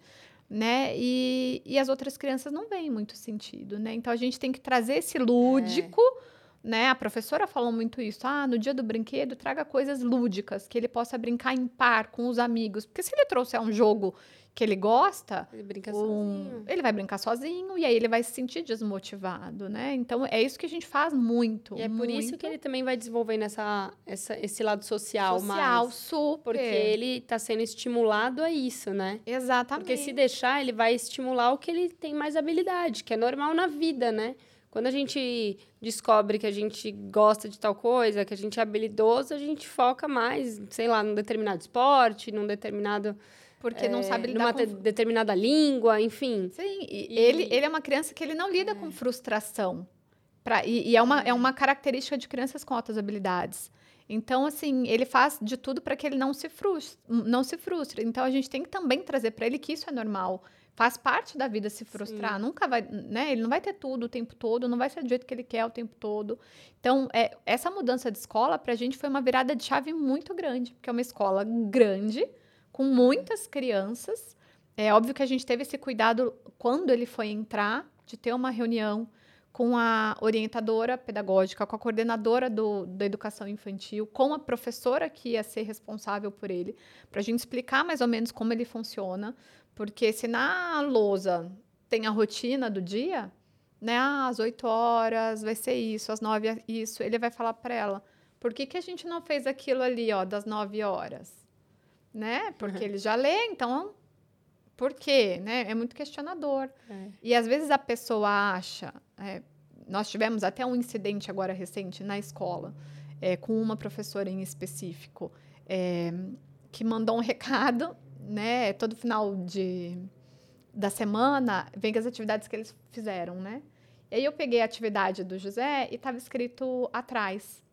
né? E, e as outras crianças não veem muito sentido, né? Então a gente tem que trazer esse lúdico é. Né? A professora falou muito isso. Ah, no dia do brinquedo, traga coisas lúdicas, que ele possa brincar em par com os amigos. Porque se ele trouxer um jogo que ele gosta, Ele brinca um- sozinho. ele vai brincar sozinho e aí ele vai se sentir desmotivado, né? Então é isso que a gente faz muito. E é por isso muito. que ele também vai desenvolvendo essa, essa, esse lado social, social, mais. super. Porque ele está sendo estimulado a isso, né? Exatamente. Porque se deixar, ele vai estimular o que ele tem mais habilidade, que é normal na vida, né? Quando a gente descobre que a gente gosta de tal coisa, que a gente é habilidoso, a gente foca mais, sei lá, num determinado esporte, num determinado. Porque não eh, sabe lidar numa com te- determinada língua, enfim. Sim, e E- Ele, ele é uma criança que ele não lida com frustração. Pra, e e é, uma, é uma característica de crianças com altas habilidades. Então, assim, ele faz de tudo para que ele não se, frustre, não se frustre. Então, a gente tem que também trazer para ele que isso é normal. Faz parte da vida se frustrar. Nunca vai, né? Ele não vai ter tudo o tempo todo, não vai ser do jeito que ele quer o tempo todo. Então, é, essa mudança de escola, para a gente, foi uma virada de chave muito grande, porque é uma escola grande, com muitas crianças. É óbvio que a gente teve esse cuidado quando ele foi entrar, de ter uma reunião com a orientadora pedagógica, com a coordenadora do, da educação infantil, com a professora que ia ser responsável por ele, para a gente explicar mais ou menos como ele funciona. Porque se na lousa tem a rotina do dia, né? Ah, às 8 horas vai ser isso, às 9 é isso, ele vai falar para ela: por que, que a gente não fez aquilo ali, ó, das 9 horas? Né? Porque ele já lê, então por quê? Né? É muito questionador. É. E às vezes a pessoa acha. é, nós tivemos até um incidente agora recente na escola, é, com uma professora em específico, é, que mandou um recado, né? Todo final de, da semana vem as atividades que eles fizeram, né? E aí eu peguei a atividade do José e estava escrito atrás: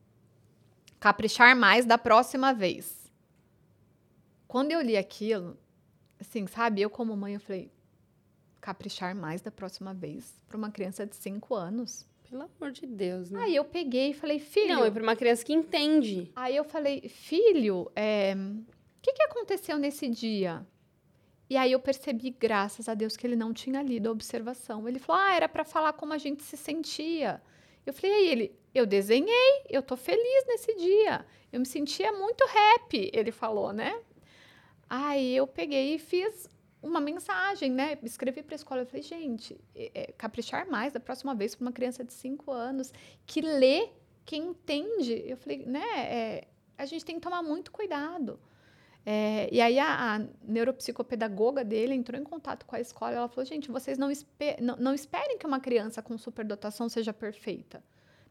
caprichar mais da próxima vez. Quando eu li aquilo, assim, sabe, eu como mãe, eu falei, caprichar mais da próxima vez para uma criança de 5 anos. Pelo amor de Deus, né? Aí eu peguei e falei, filho. Não, é para uma criança que entende. Aí eu falei, filho, é, o que, que aconteceu nesse dia? E aí eu percebi, graças a Deus, que ele não tinha lido a observação. Ele falou, ah, era para falar como a gente se sentia. Eu falei, aí ele, eu desenhei, eu tô feliz nesse dia. Eu me sentia muito happy, ele falou, né? Aí eu peguei e fiz uma mensagem, né? Escrevi para a escola. Eu falei, gente, é, é, caprichar mais da próxima vez para uma criança de 5 anos que lê, que entende. Eu falei, né? é, a gente tem que tomar muito cuidado. É, e aí a, a neuropsicopedagoga dele entrou em contato com a escola. Ela falou, gente, vocês não, espe não, não esperem que uma criança com superdotação seja perfeita.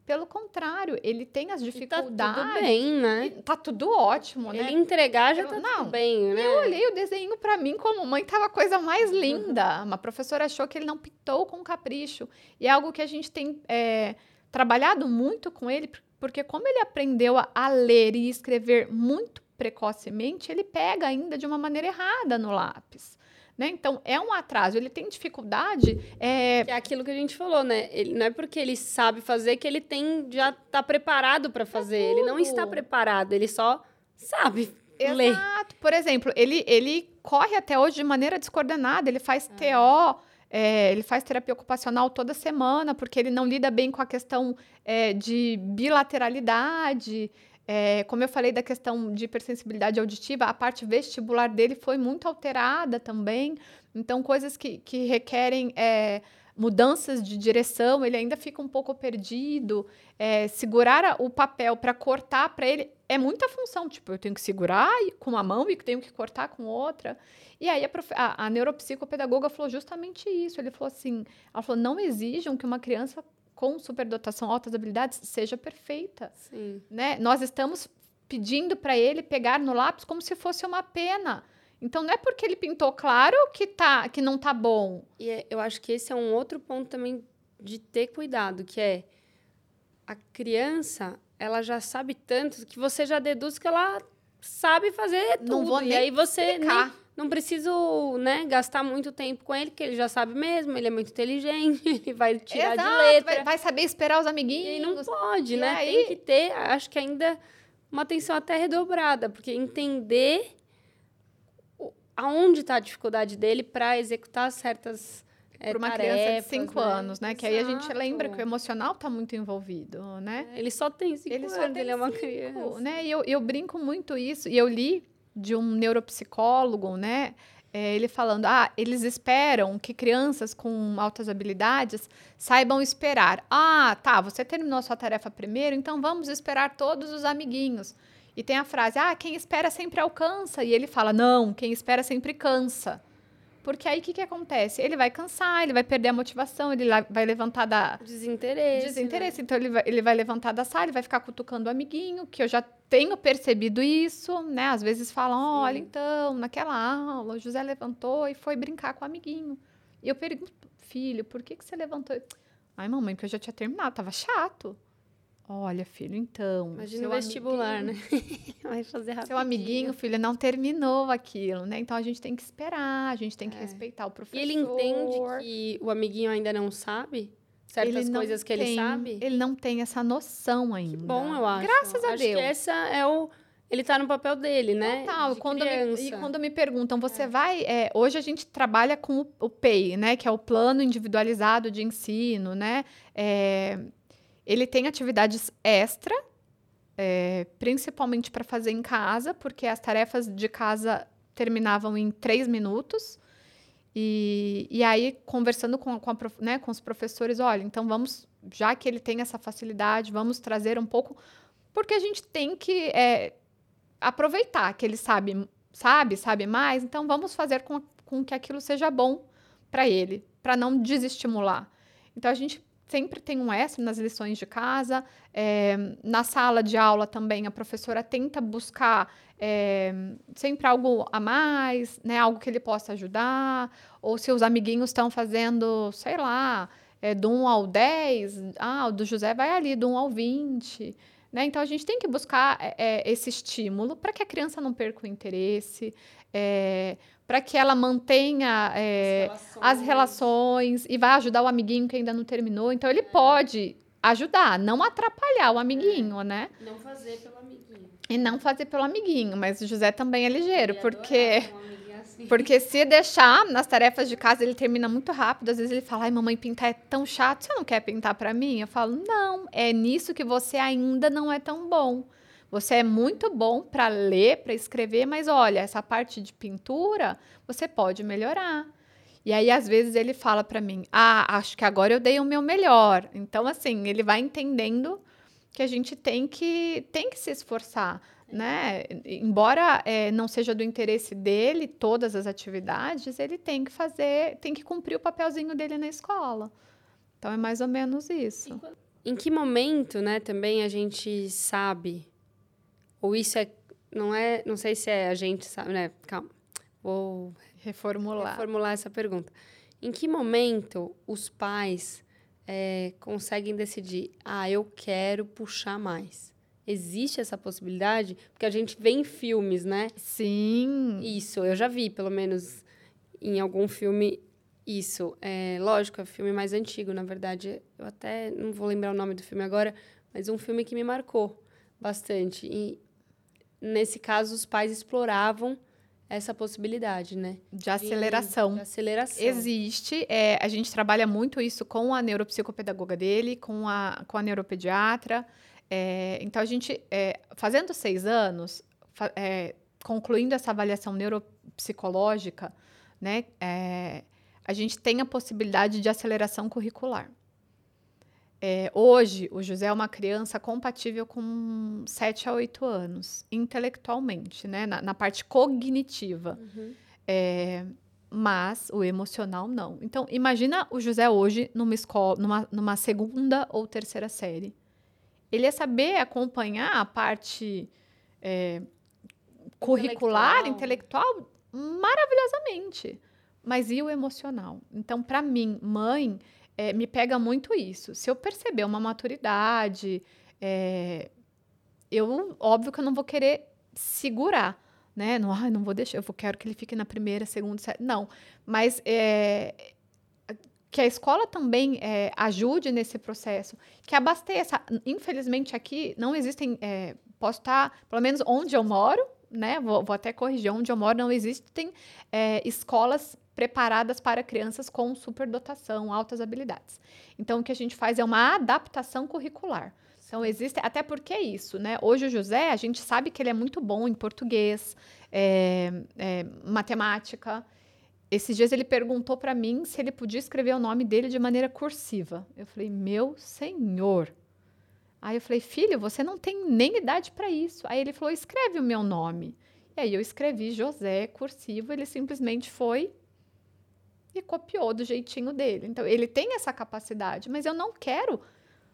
Pelo contrário, ele tem as E tá dificuldades. tudo bem, né? Tá tudo ótimo, né? Ele entregar já Eu- tá não, tudo bem, né? Eu olhei o desenho para mim como mãe, tava a coisa mais linda. Uma professora achou que ele não pintou com capricho. E é algo que a gente tem é, trabalhado muito com ele, porque como ele aprendeu a, a ler e escrever muito precocemente, ele pega ainda de uma maneira errada no lápis. Né? Então, é um atraso. Ele tem dificuldade. é, é aquilo que a gente falou, né? Ele, não é porque ele sabe fazer que ele tem já tá preparado para fazer. Ele não está preparado, ele só sabe ler. Exato. Por exemplo, ele, ele corre até hoje de maneira descoordenada, ele faz TO, é, ele faz terapia ocupacional toda semana, porque ele não lida bem com a questão é, de bilateralidade. É, como eu falei da questão de hipersensibilidade auditiva, a parte vestibular dele foi muito alterada também. Então, coisas que, que requerem é, mudanças de direção, ele ainda fica um pouco perdido. É, segurar o papel para cortar para ele é muita função. Tipo, eu tenho que segurar com uma mão e tenho que cortar com outra. E aí a, profe- a, a neuropsicopedagoga falou justamente isso. Ele falou assim: ela falou, não exijam que uma criança com superdotação, altas habilidades, seja perfeita Sim. né? Nós estamos pedindo para ele pegar no lápis como se fosse uma pena. Então não é porque ele pintou claro que tá que não tá bom. E é- eu acho que esse é um outro ponto também de ter cuidado, que é a criança, ela já sabe tanto que você já deduz que ela sabe fazer tudo. Não vou e nem aí você nem, explicar. Não preciso, né, gastar muito tempo com ele, que ele já sabe mesmo, ele é muito inteligente, ele vai tirar de Exato, letra. Vai, vai saber esperar os E amiguinhos. não pode, E né? aí- Tem que ter, acho que ainda uma atenção até redobrada, porque entender aonde está a dificuldade dele para executar certas É para uma tarefas, criança de 5 né? anos, né? Que aí a gente Exato. lembra que o emocional está muito envolvido, né? Ele só tem cinco Ele anos, só tem ele é uma cinco, criança. né? E eu, eu brinco muito isso. E eu li de um neuropsicólogo, né? é, ele falando, ah, eles esperam que crianças com altas habilidades saibam esperar. Ah, tá, você terminou a sua tarefa primeiro, então vamos esperar todos os amiguinhos. E tem a frase, ah, quem espera sempre alcança. E ele fala, não, quem espera sempre cansa. Porque aí o que, que acontece? Ele vai cansar, ele vai perder a motivação, ele vai levantar da, Desinteresse. desinteresse. Então ele vai, ele vai levantar da sala, ele vai ficar cutucando o amiguinho, que eu já tenho percebido isso, né? Às vezes falam, olha, então, naquela aula, o José levantou e foi brincar com o amiguinho. E eu pergunto, filho, por que, que você levantou? Ai, mamãe, porque eu já tinha terminado, tava chato. Olha, filho, então. Imagina o vestibular, né? Vai fazer rapidinho. Seu amiguinho, filho, não terminou aquilo, né? Então a gente tem que esperar, a gente tem que É. respeitar o E professor. ele entende que o amiguinho ainda não sabe certas Ele coisas que ele tem- sabe? Ele não tem essa noção ainda. Bom, eu acho. Graças a acho Deus. que essa é o... Ele tá no papel dele, né? Total. De Quando me, e quando me perguntam, você vai. é, hoje a gente trabalha com o, o PEI, né? Que é o plano individualizado de ensino, né? É, ele tem atividades extra, é, principalmente para fazer em casa, porque as tarefas de casa terminavam em três minutos. E, e aí, conversando com, com, a né, com os professores, olha, então vamos, já que ele tem essa facilidade, vamos trazer um pouco, porque a gente tem que é, aproveitar que ele sabe, sabe, sabe mais, então vamos fazer com, com que aquilo seja bom para ele, para não desestimular. Então a gente sempre tem um extra nas lições de casa, é, na sala de aula também a professora tenta buscar é, sempre algo a mais, né, algo que ele possa ajudar, ou se os amiguinhos estão fazendo, sei lá, é, do 1 ao 10, ah, o do José vai ali, do 1 ao 20, né? Então a gente tem que buscar esse estímulo para que a criança não perca o interesse, para que ela mantenha é, as relações e vai ajudar o amiguinho que ainda não terminou. Então ele pode ajudar, não atrapalhar o amiguinho, né? Não fazer pelo amiguinho. E não fazer pelo amiguinho, mas o José também é ligeiro, porque assim. porque se deixar nas tarefas de casa, ele termina muito rápido. Às vezes ele fala: "Ai, mamãe, pintar é tão chato, você não quer pintar para mim?" Eu falo: "Não, é nisso que você ainda não é tão bom. Você é muito bom para ler, para escrever, mas olha, essa parte de pintura, você pode melhorar." E aí às vezes ele fala para mim: "Ah, acho que agora eu dei o meu melhor." Então assim, ele vai entendendo que a gente tem que tem que se esforçar, né? Embora eh, não seja do interesse dele todas as atividades, ele tem que fazer, tem que cumprir o papelzinho dele na escola. Então é mais ou menos isso. Em que momento, né, também a gente sabe, ou isso é, não é, não sei se é a gente sabe, né, calma, vou Reformular. reformular essa pergunta. Em que momento os pais eh, conseguem decidir, ah, eu quero puxar mais? Existe essa possibilidade? Porque a gente vê em filmes, né? Sim. Isso, eu já vi, pelo menos em algum filme, isso. É, lógico, é um filme mais antigo, na verdade. Eu até não vou lembrar o nome do filme agora, mas um filme que me marcou bastante. E nesse caso, os pais exploravam essa possibilidade, né? De aceleração. De aceleração. Existe, é, a gente trabalha muito isso com a neuropsicopedagoga dele, com a, com a neuropediatra. É, então, a gente, é, fazendo seis anos, fa- é, concluindo essa avaliação neuropsicológica, né, é, a gente tem a possibilidade de aceleração curricular. É, hoje, o José é uma criança compatível com 7 a 8 anos, intelectualmente, né, na, na parte cognitiva. Uhum. É, mas o emocional não. Então, imagina o José hoje numa escola, numa, numa segunda ou terceira série. Ele ia saber acompanhar a parte é, curricular, intelectual, maravilhosamente. Mas e o emocional? Então, para mim, mãe, é, me pega muito isso. Se eu perceber uma maturidade, é, eu, óbvio que eu não vou querer segurar né? Não, ai, não vou deixar, eu vou, quero que ele fique na primeira, segunda, série. Não, mas é, que a escola também é, ajude nesse processo, que abasteça. Infelizmente aqui não existem, é, posso estar, pelo menos onde eu moro, né? Vou, vou até corrigir, onde eu moro não existem é, escolas preparadas para crianças com superdotação, altas habilidades. Então, o que a gente faz é uma adaptação curricular. Então, existe, até porque é isso, né? Hoje o José, a gente sabe que ele é muito bom em português, é, é, matemática. Esses dias ele perguntou para mim se ele podia escrever o nome dele de maneira cursiva. Eu falei, meu senhor. Aí eu falei, filho, você não tem nem idade para isso. Aí ele falou, escreve o meu nome. E aí eu escrevi José cursivo, ele simplesmente foi e copiou do jeitinho dele. Então ele tem essa capacidade, mas eu não quero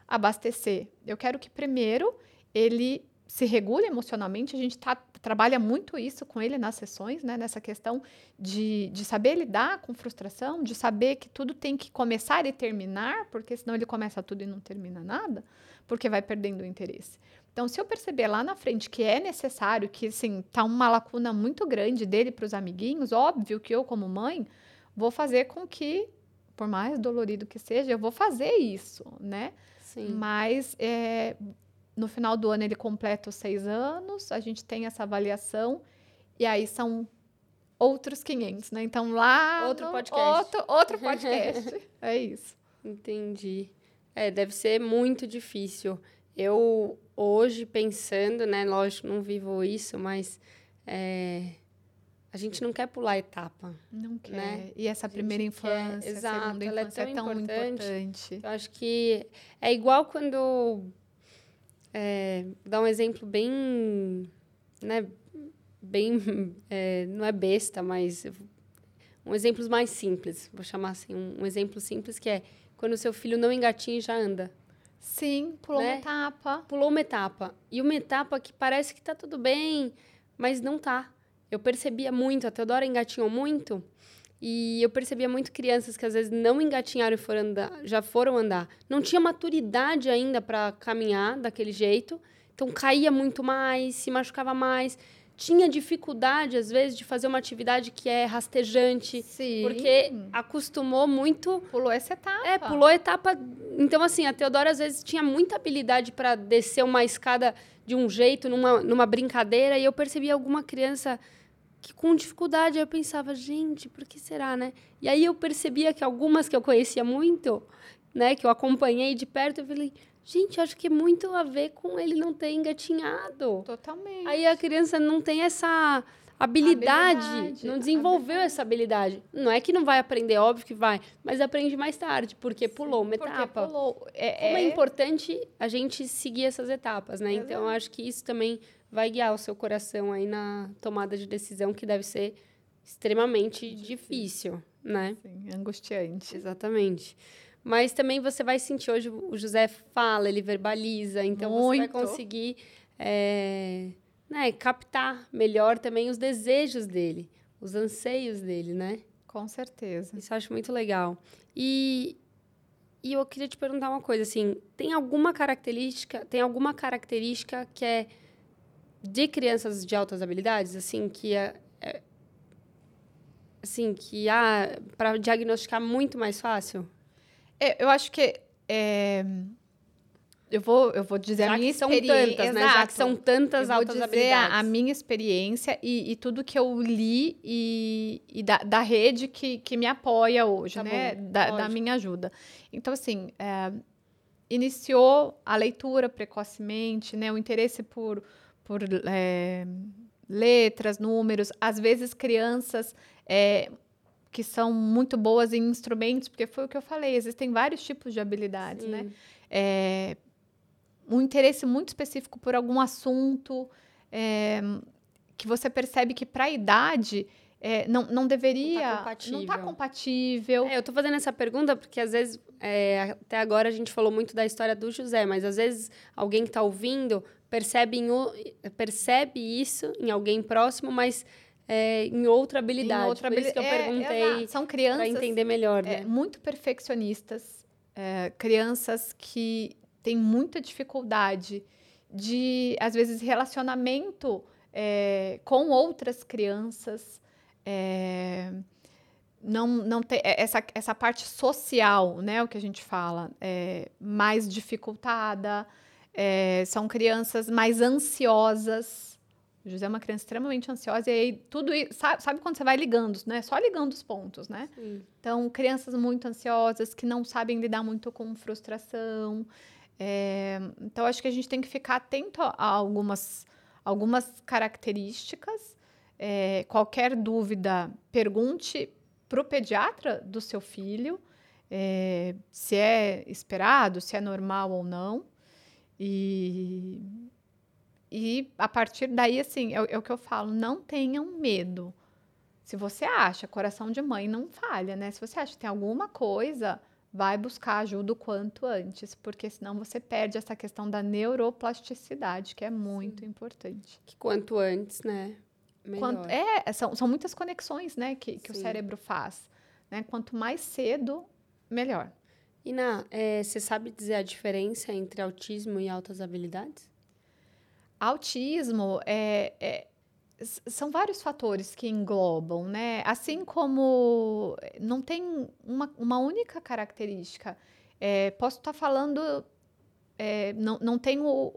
abastecer. Eu quero que primeiro ele se regule emocionalmente. A gente tá, trabalha muito isso com ele nas sessões, né? Nessa questão de, de saber lidar com frustração, de saber que tudo tem que começar e terminar, porque senão ele começa tudo e não termina nada, porque vai perdendo o interesse. Então, se eu perceber lá na frente que é necessário, que assim, tá uma lacuna muito grande dele para os amiguinhos, óbvio que eu, como mãe, vou fazer com que, por mais dolorido que seja, eu vou fazer isso, né? Sim. Mas é, no final do ano ele completa os seis anos, a gente tem essa avaliação, e aí são outros 500, né? Então lá. Outro podcast. Outro, outro podcast. é isso. Entendi. É, deve ser muito difícil. Eu, hoje, pensando, né? Lógico, não vivo isso, mas. É, a gente não quer pular etapa. Não quer. Né? E essa primeira infância, quer, exato, segunda ela infância é tão, é tão importante. importante. Eu acho que é igual quando é, dar um exemplo bem, né, bem, é, não é besta, mas um exemplo mais simples, vou chamar assim, um, um, exemplo simples que é quando o seu filho não engatinha e já anda. Sim, pulou né? uma etapa. Pulou uma etapa. E uma etapa que parece que tá tudo bem, mas não tá. Eu percebia muito, a Teodora engatinhou muito, e eu percebia muito crianças que às vezes não engatinharam e foram andar, já foram andar. Não tinha maturidade ainda para caminhar daquele jeito. Então caía muito mais, se machucava mais. Tinha dificuldade, às vezes, de fazer uma atividade que é rastejante. Sim. Porque acostumou muito. Pulou essa etapa. É, pulou a etapa. Então, assim, a Teodora às vezes tinha muita habilidade para descer uma escada de um jeito, numa, numa brincadeira, e eu percebia alguma criança que com dificuldade eu pensava, gente, por que será, né? E aí eu percebia que algumas que eu conhecia muito, né, que eu acompanhei de perto, eu falei, gente, acho que é muito a ver com ele não ter engatinhado. Totalmente. Aí a criança não tem essa habilidade, habilidade não desenvolveu habilidade. essa habilidade. Não é que não vai aprender, óbvio que vai, mas aprende mais tarde, porque pulou uma porque etapa. Pulou. É, Como é... é importante a gente seguir essas etapas, né? Exato. Então, eu acho que isso também vai guiar o seu coração aí na tomada de decisão que deve ser extremamente difícil, né? Sim, angustiante. Exatamente. Mas também você vai sentir hoje o José fala, ele verbaliza, então Muito. você vai conseguir é, né, captar melhor também os desejos dele, os anseios dele, né? Com certeza. Isso eu acho muito legal. E, e eu queria te perguntar uma coisa, assim, tem alguma característica, tem alguma característica que é de crianças de altas habilidades, assim, que é, é assim, que há para diagnosticar muito mais fácil? É, eu acho que é, eu vou eu vou dizer Já a minha experiência, tantas, né? Já que são tantas eu altas vou dizer habilidades. A, minha experiência e, e, tudo que eu li e, e da, da, rede que, que me apoia hoje, tá né? Bom, da, da, minha ajuda. Então, assim, é, iniciou a leitura precocemente, né? O interesse por por é, letras, números, às vezes crianças é, que são muito boas em instrumentos, porque foi o que eu falei, existem vários tipos de habilidades, né? Sim. né? É, um interesse muito específico por algum assunto é, que você percebe que para a idade é, não, não deveria. Não está compatível. Não tá compatível. É, eu estou fazendo essa pergunta porque, às vezes, é, até agora a gente falou muito da história do José, mas às vezes alguém que está ouvindo percebe, em, percebe isso em alguém próximo, mas é, em outra habilidade. Em outra Por isso que eu é, perguntei. São crianças. Para entender melhor. É, né? muito perfeccionistas, é, crianças que têm muita dificuldade de, às vezes, relacionamento é, com outras crianças. É, não, não ter essa, essa parte social, né, o que a gente fala, é mais dificultada, é, são crianças mais ansiosas, O José é uma criança extremamente ansiosa e aí tudo isso, sabe, sabe quando você vai ligando, né? Só ligando os pontos, né? Sim. Então, crianças muito ansiosas que não sabem lidar muito com frustração. É, então, acho que a gente tem que ficar atento a algumas, algumas características. É, qualquer dúvida, pergunte para o pediatra do seu filho é, se é esperado, se é normal ou não. E, e a partir daí, assim, é, é o que eu falo, não tenham medo. Se você acha, coração de mãe não falha, né? Se você acha que tem alguma coisa, vai buscar ajuda o quanto antes, porque senão você perde essa questão da neuroplasticidade, que é muito Sim. importante. Que quanto antes, né? Quanto, é, são, são muitas conexões, né, que, que o cérebro faz. Né? Quanto mais cedo, melhor. Ina, é, você sabe dizer a diferença entre autismo e altas habilidades? Autismo é, é, são vários fatores que englobam, né? Assim como não tem uma, uma única característica. É, posso estar falando, é, não, não tenho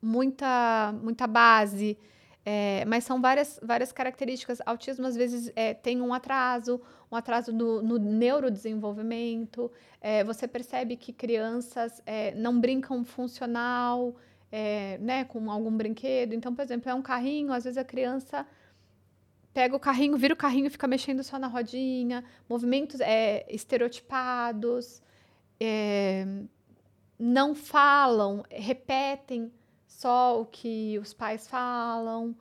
muita, muita base, é, mas são várias, várias características. Autismo, às vezes, é, tem um atraso, um atraso no, no neurodesenvolvimento. É, você percebe que crianças é, não brincam funcional, é, né, com algum brinquedo. Então, por exemplo, é um carrinho, às vezes a criança pega o carrinho, vira o carrinho e fica mexendo só na rodinha, movimentos é, estereotipados, é, não falam, repetem só o que os pais falam,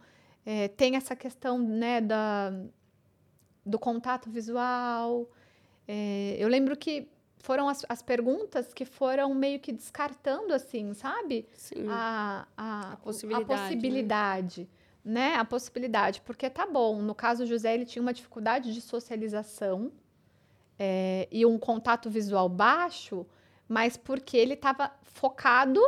é, tem essa questão né, da, do contato visual. É, eu lembro que foram as, as perguntas que foram meio que descartando, assim, sabe? Sim. A, a, a possibilidade. A possibilidade né? né? A possibilidade. Porque tá bom, no caso do José, ele tinha uma dificuldade de socialização é, e um contato visual baixo, mas porque ele estava focado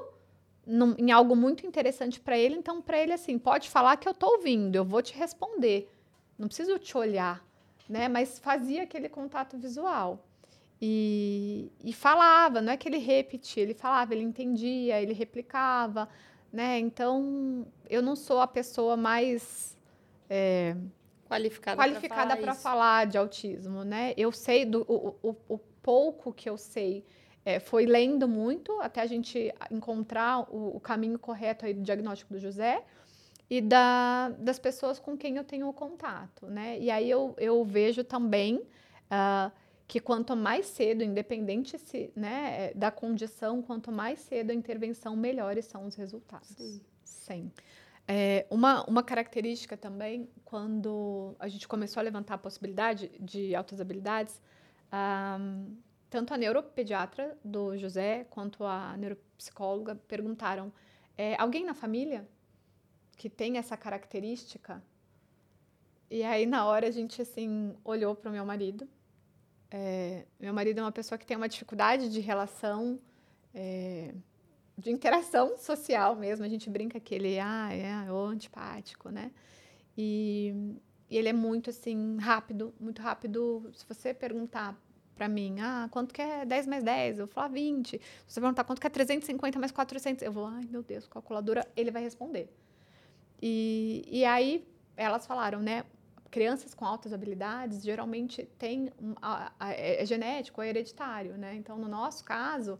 num, em algo muito interessante para ele. Então, para ele, assim, pode falar que eu tô ouvindo, eu vou te responder. Não preciso te olhar, né? Mas fazia aquele contato visual. E, e falava, não é que ele repetia, ele falava, ele entendia, ele replicava, né? Então, eu não sou a pessoa mais é, qualificada, qualificada para falar, de autismo, né? Eu sei do o, o, o pouco que eu sei é, foi lendo muito até a gente encontrar o, o, caminho correto aí do diagnóstico do José e da, das pessoas com quem eu tenho contato, né? E aí eu, eu vejo também uh, que quanto mais cedo, independente se, né, é, da condição, quanto mais cedo a intervenção, melhores são os resultados. Sim. Sim. É, uma, uma característica também, quando a gente começou a levantar a possibilidade de altas habilidades, um, tanto a neuropediatra do José quanto a neuropsicóloga perguntaram: é, alguém na família que tem essa característica? E aí, na hora, a gente assim olhou para o meu marido é, meu marido é uma pessoa que tem uma dificuldade de relação, é, de interação social mesmo. A gente brinca que ele ah, é o antipático, né? E, e, ele é muito assim, rápido, muito rápido. Se você perguntar para mim, ah, quanto que é 10 mais 10? Eu vou falar 20. Se você perguntar quanto que é 350 mais 400, eu vou, ai meu Deus, calculadora, ele vai responder. E, e aí elas falaram, né? crianças com altas habilidades geralmente têm a, a, é, é genético, é hereditário, né? Então, no nosso caso,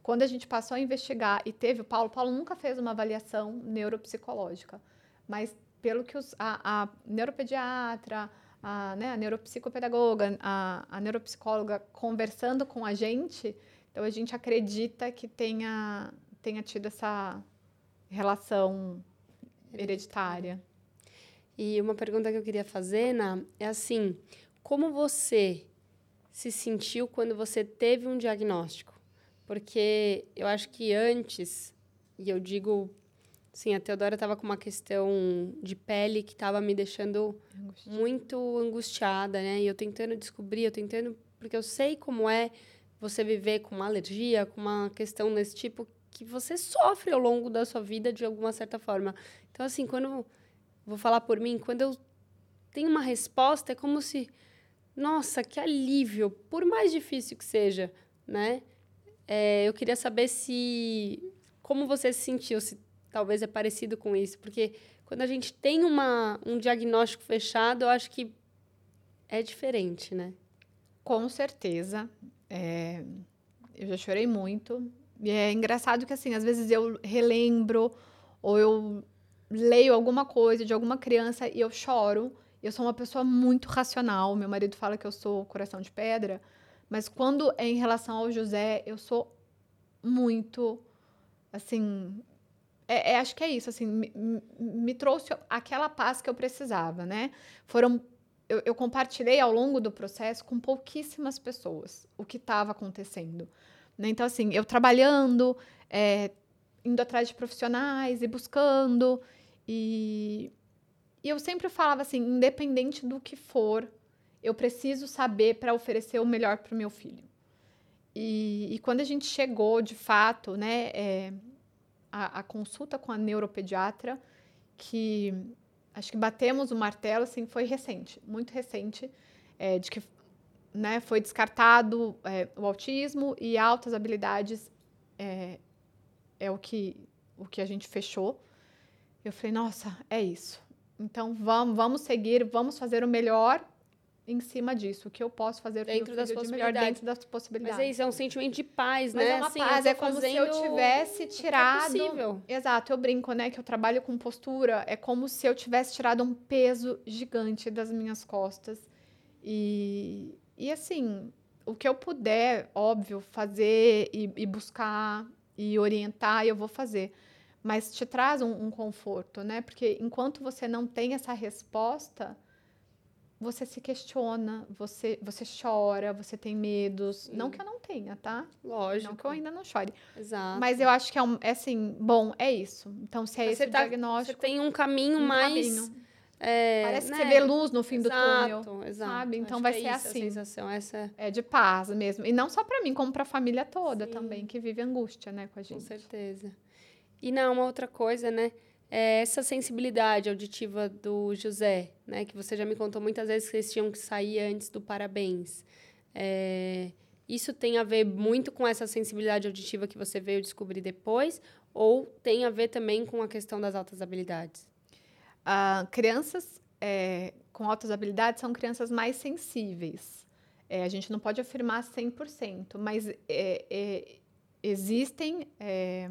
quando a gente passou a investigar e teve o Paulo, Paulo nunca fez uma avaliação neuropsicológica, mas pelo que os, a, a neuropediatra, a, né, a neuropsicopedagoga, a, a neuropsicóloga conversando com a gente, então a gente acredita que tenha, tenha tido essa relação hereditária. E uma pergunta que eu queria fazer, Ana, é assim: como você se sentiu quando você teve um diagnóstico? Porque eu acho que antes, e eu digo, sim, a Teodora estava com uma questão de pele que estava me deixando muito angustiada, né? E eu tentando descobrir, eu tentando, porque eu sei como é você viver com uma alergia, com uma questão desse tipo que você sofre ao longo da sua vida de alguma certa forma. Então, assim, quando vou falar por mim, quando eu tenho uma resposta, é como se, nossa, que alívio, por mais difícil que seja, né? É, eu queria saber se, como você se sentiu, se talvez é parecido com isso, porque quando a gente tem uma, um diagnóstico fechado, eu acho que é diferente, né? Com certeza. É, eu já chorei muito. E é engraçado que, assim, às vezes eu relembro ou eu leio alguma coisa de alguma criança e eu choro. Eu sou uma pessoa muito racional. Meu marido fala que eu sou coração de pedra. Mas quando é em relação ao José, eu sou muito, assim, é, é, acho que é isso, assim, me, me, trouxe aquela paz que eu precisava, né? Foram, eu, eu compartilhei ao longo do processo com pouquíssimas pessoas o que estava acontecendo. Né? Então, assim, eu trabalhando, é, indo atrás de profissionais e buscando, e, e eu sempre falava assim, independente do que for, eu preciso saber para oferecer o melhor para o meu filho. E, e, quando a gente chegou, de fato, né, é, a, a, consulta com a neuropediatra, que acho que batemos o martelo, assim, foi recente, muito recente, é, de que né, foi descartado é, o autismo e altas habilidades é, é o que, o que a gente fechou. Eu falei, nossa, é isso. Então vamos, vamos seguir, vamos fazer o melhor em cima disso, o que eu posso fazer dentro das de melhor dentro das possibilidades. Mas é isso, é um sentimento de paz, Mas né? É uma assim, paz, é como se eu tivesse tirado. É Exato, eu brinco, né, que eu trabalho com postura, é como se eu tivesse tirado um peso gigante das minhas costas. E, e assim, o que eu puder, óbvio, fazer e, e buscar e orientar, eu vou fazer. Mas te traz um, um conforto, né? Porque enquanto você não tem essa resposta, você se questiona, você, você chora, você tem medos. Não que eu não tenha, tá? Lógico. Não que eu ainda não chore. Exato. Mas eu acho que é, um, é assim, bom, é isso. Então, se é Mas esse tá, diagnóstico. Você tem um caminho um mais. Caminho. É, Parece né? que você vê luz no fim exato, do túnel. Exato. Sabe? Então acho vai é ser isso, assim. Sensação, essa... É de paz mesmo. E não só para mim, como para a família toda Sim. também, que vive angústia, né, com a gente. Com certeza. E não, uma outra coisa, né? É essa sensibilidade auditiva do José, né? Que você já me contou muitas vezes que eles tinham que sair antes do parabéns. É, isso tem a ver muito com essa sensibilidade auditiva que você veio descobrir depois? Ou tem a ver também com a questão das altas habilidades? Ah, crianças é, com altas habilidades são crianças mais sensíveis. É, a gente não pode afirmar 100%, mas é, é, existem é,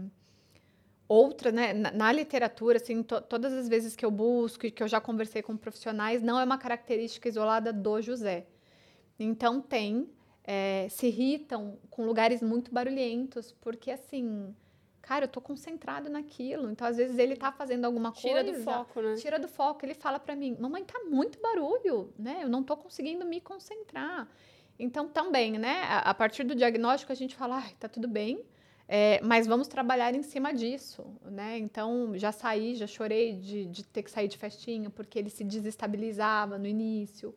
outras, né? Na, na, literatura, assim, to, todas as vezes que eu busco e que eu já conversei com profissionais, não é uma característica isolada do José. Então, tem, é, se irritam com lugares muito barulhentos, porque, assim, cara, eu tô concentrado naquilo. Então, às vezes, ele tá fazendo alguma tira coisa. Tira do foco, né? Tira do foco. Ele fala para mim, mamãe, tá muito barulho, né? Eu não tô conseguindo me concentrar. Então, também, né? A, partir do diagnóstico, a gente fala, ah, tá tudo bem. É, mas vamos trabalhar em cima disso, né? Então, já saí, já chorei de, de ter que sair de festinha, porque ele se desestabilizava no início.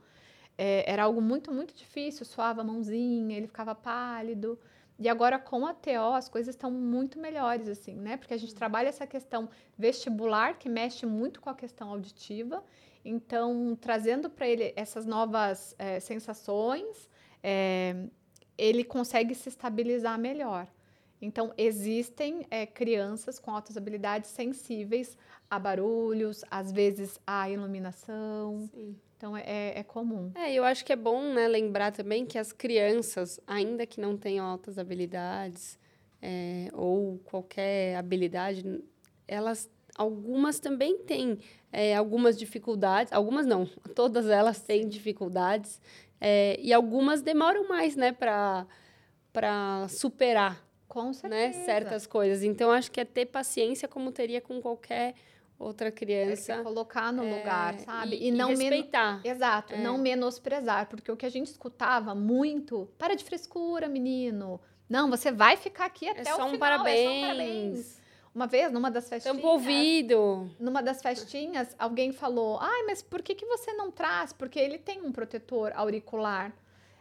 É, era algo muito, muito difícil, suava a mãozinha, ele ficava pálido. E agora com a TO as coisas estão muito melhores, assim, né? Porque a gente trabalha essa questão vestibular, que mexe muito com a questão auditiva. Então, trazendo para ele essas novas é, sensações, é, ele consegue se estabilizar melhor. Então, existem é, crianças com altas habilidades sensíveis a barulhos, às vezes a iluminação. Sim. Então, é, é, comum. É, eu acho que é bom né, lembrar também que as crianças, ainda que não tenham altas habilidades é, ou qualquer habilidade, elas, algumas também têm é, algumas dificuldades, algumas não, todas elas têm dificuldades é, e algumas demoram mais, né, para superar com né, certas coisas. Então, acho que é ter paciência como teria com qualquer outra criança. É se colocar no é, lugar, sabe? E, e não respeitar. Men... Exato, é. não menosprezar, porque o que a gente escutava muito, para de frescura, menino. Não, você vai ficar aqui até é o só um final, parabéns. é só um parabéns. Uma vez, numa das festinhas. Tampa ouvido. Numa das festinhas, alguém falou: Ai, mas por que, que você não traz? Porque ele tem um protetor auricular.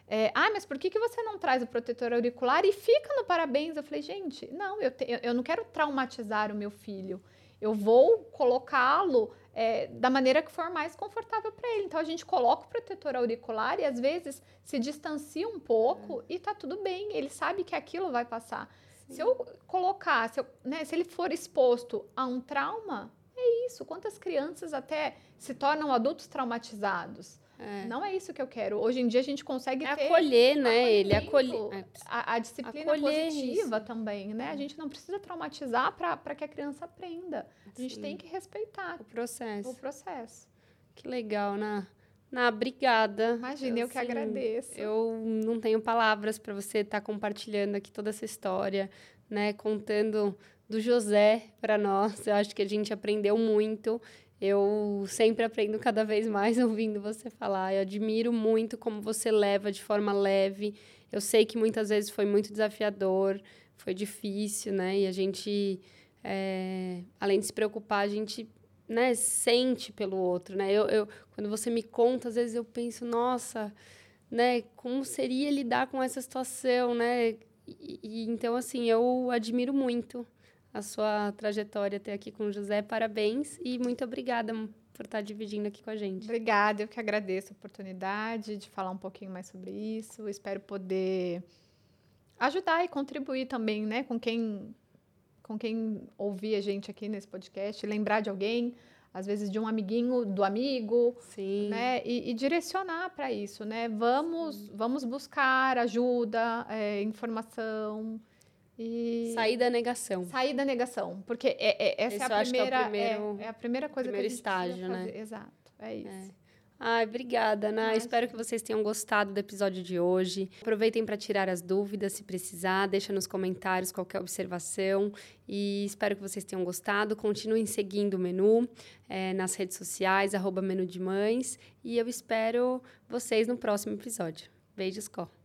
É, ah, mas por que, que você não traz o protetor auricular e fica no parabéns? Eu falei, gente, não, eu, te, eu, eu não quero traumatizar o meu filho. Eu vou colocá-lo é, da maneira que for mais confortável para ele. Então a gente coloca o protetor auricular e às vezes se distancia um pouco é. e tá tudo bem. Ele sabe que aquilo vai passar. Sim. Se eu colocar, se, eu, né, se ele for exposto a um trauma, É isso. Quantas crianças até se tornam adultos traumatizados? É. Não é isso que eu quero. Hoje em dia a gente consegue é ter acolher, né? Ele acolher é, a, a disciplina acolher positiva isso. também, né? A é. gente não precisa traumatizar para que a criança aprenda. A gente Sim. tem que respeitar o processo. O processo. Que legal, Ná. Ná, obrigada. Imagina, eu, eu que assim, agradeço. Eu não tenho palavras para você estar tá compartilhando aqui toda essa história, né? Contando do José para nós. Eu acho que a gente aprendeu muito eu sempre aprendo cada vez mais ouvindo você falar. Eu admiro muito como você leva de forma leve. Eu sei que muitas vezes foi muito desafiador, foi difícil, né? E a gente, é, além de se preocupar, a gente né, sente pelo outro, né? Eu, eu, quando você me conta, às vezes eu penso, nossa, né? Como seria lidar com essa situação, né? E, e, então, assim, eu admiro muito a sua trajetória até aqui com o José. Parabéns e muito obrigada por estar dividindo aqui com a gente. Obrigada, eu que agradeço a oportunidade de falar um pouquinho mais sobre isso. espero poder ajudar e contribuir também, né, com quem com quem ouvir a gente aqui nesse podcast, lembrar de alguém, às vezes de um amiguinho, do amigo, Sim. né, e, e direcionar para isso, né? Vamos, vamos buscar ajuda, é, informação. E... Sair da negação. Sair da negação. Porque é, é essa é a, primeira, é, primeiro, é, é, a primeira coisa primeiro que a gente estágio, né? Exato, é isso. É. Ai, obrigada, Ana. Espero que vocês tenham gostado do episódio de hoje. Aproveitem para tirar as dúvidas, se precisar. Deixa nos comentários qualquer observação. E espero que vocês tenham gostado. Continuem seguindo o menu é, nas redes sociais, arroba menu de mães. E eu espero vocês no próximo episódio. Beijos, Có.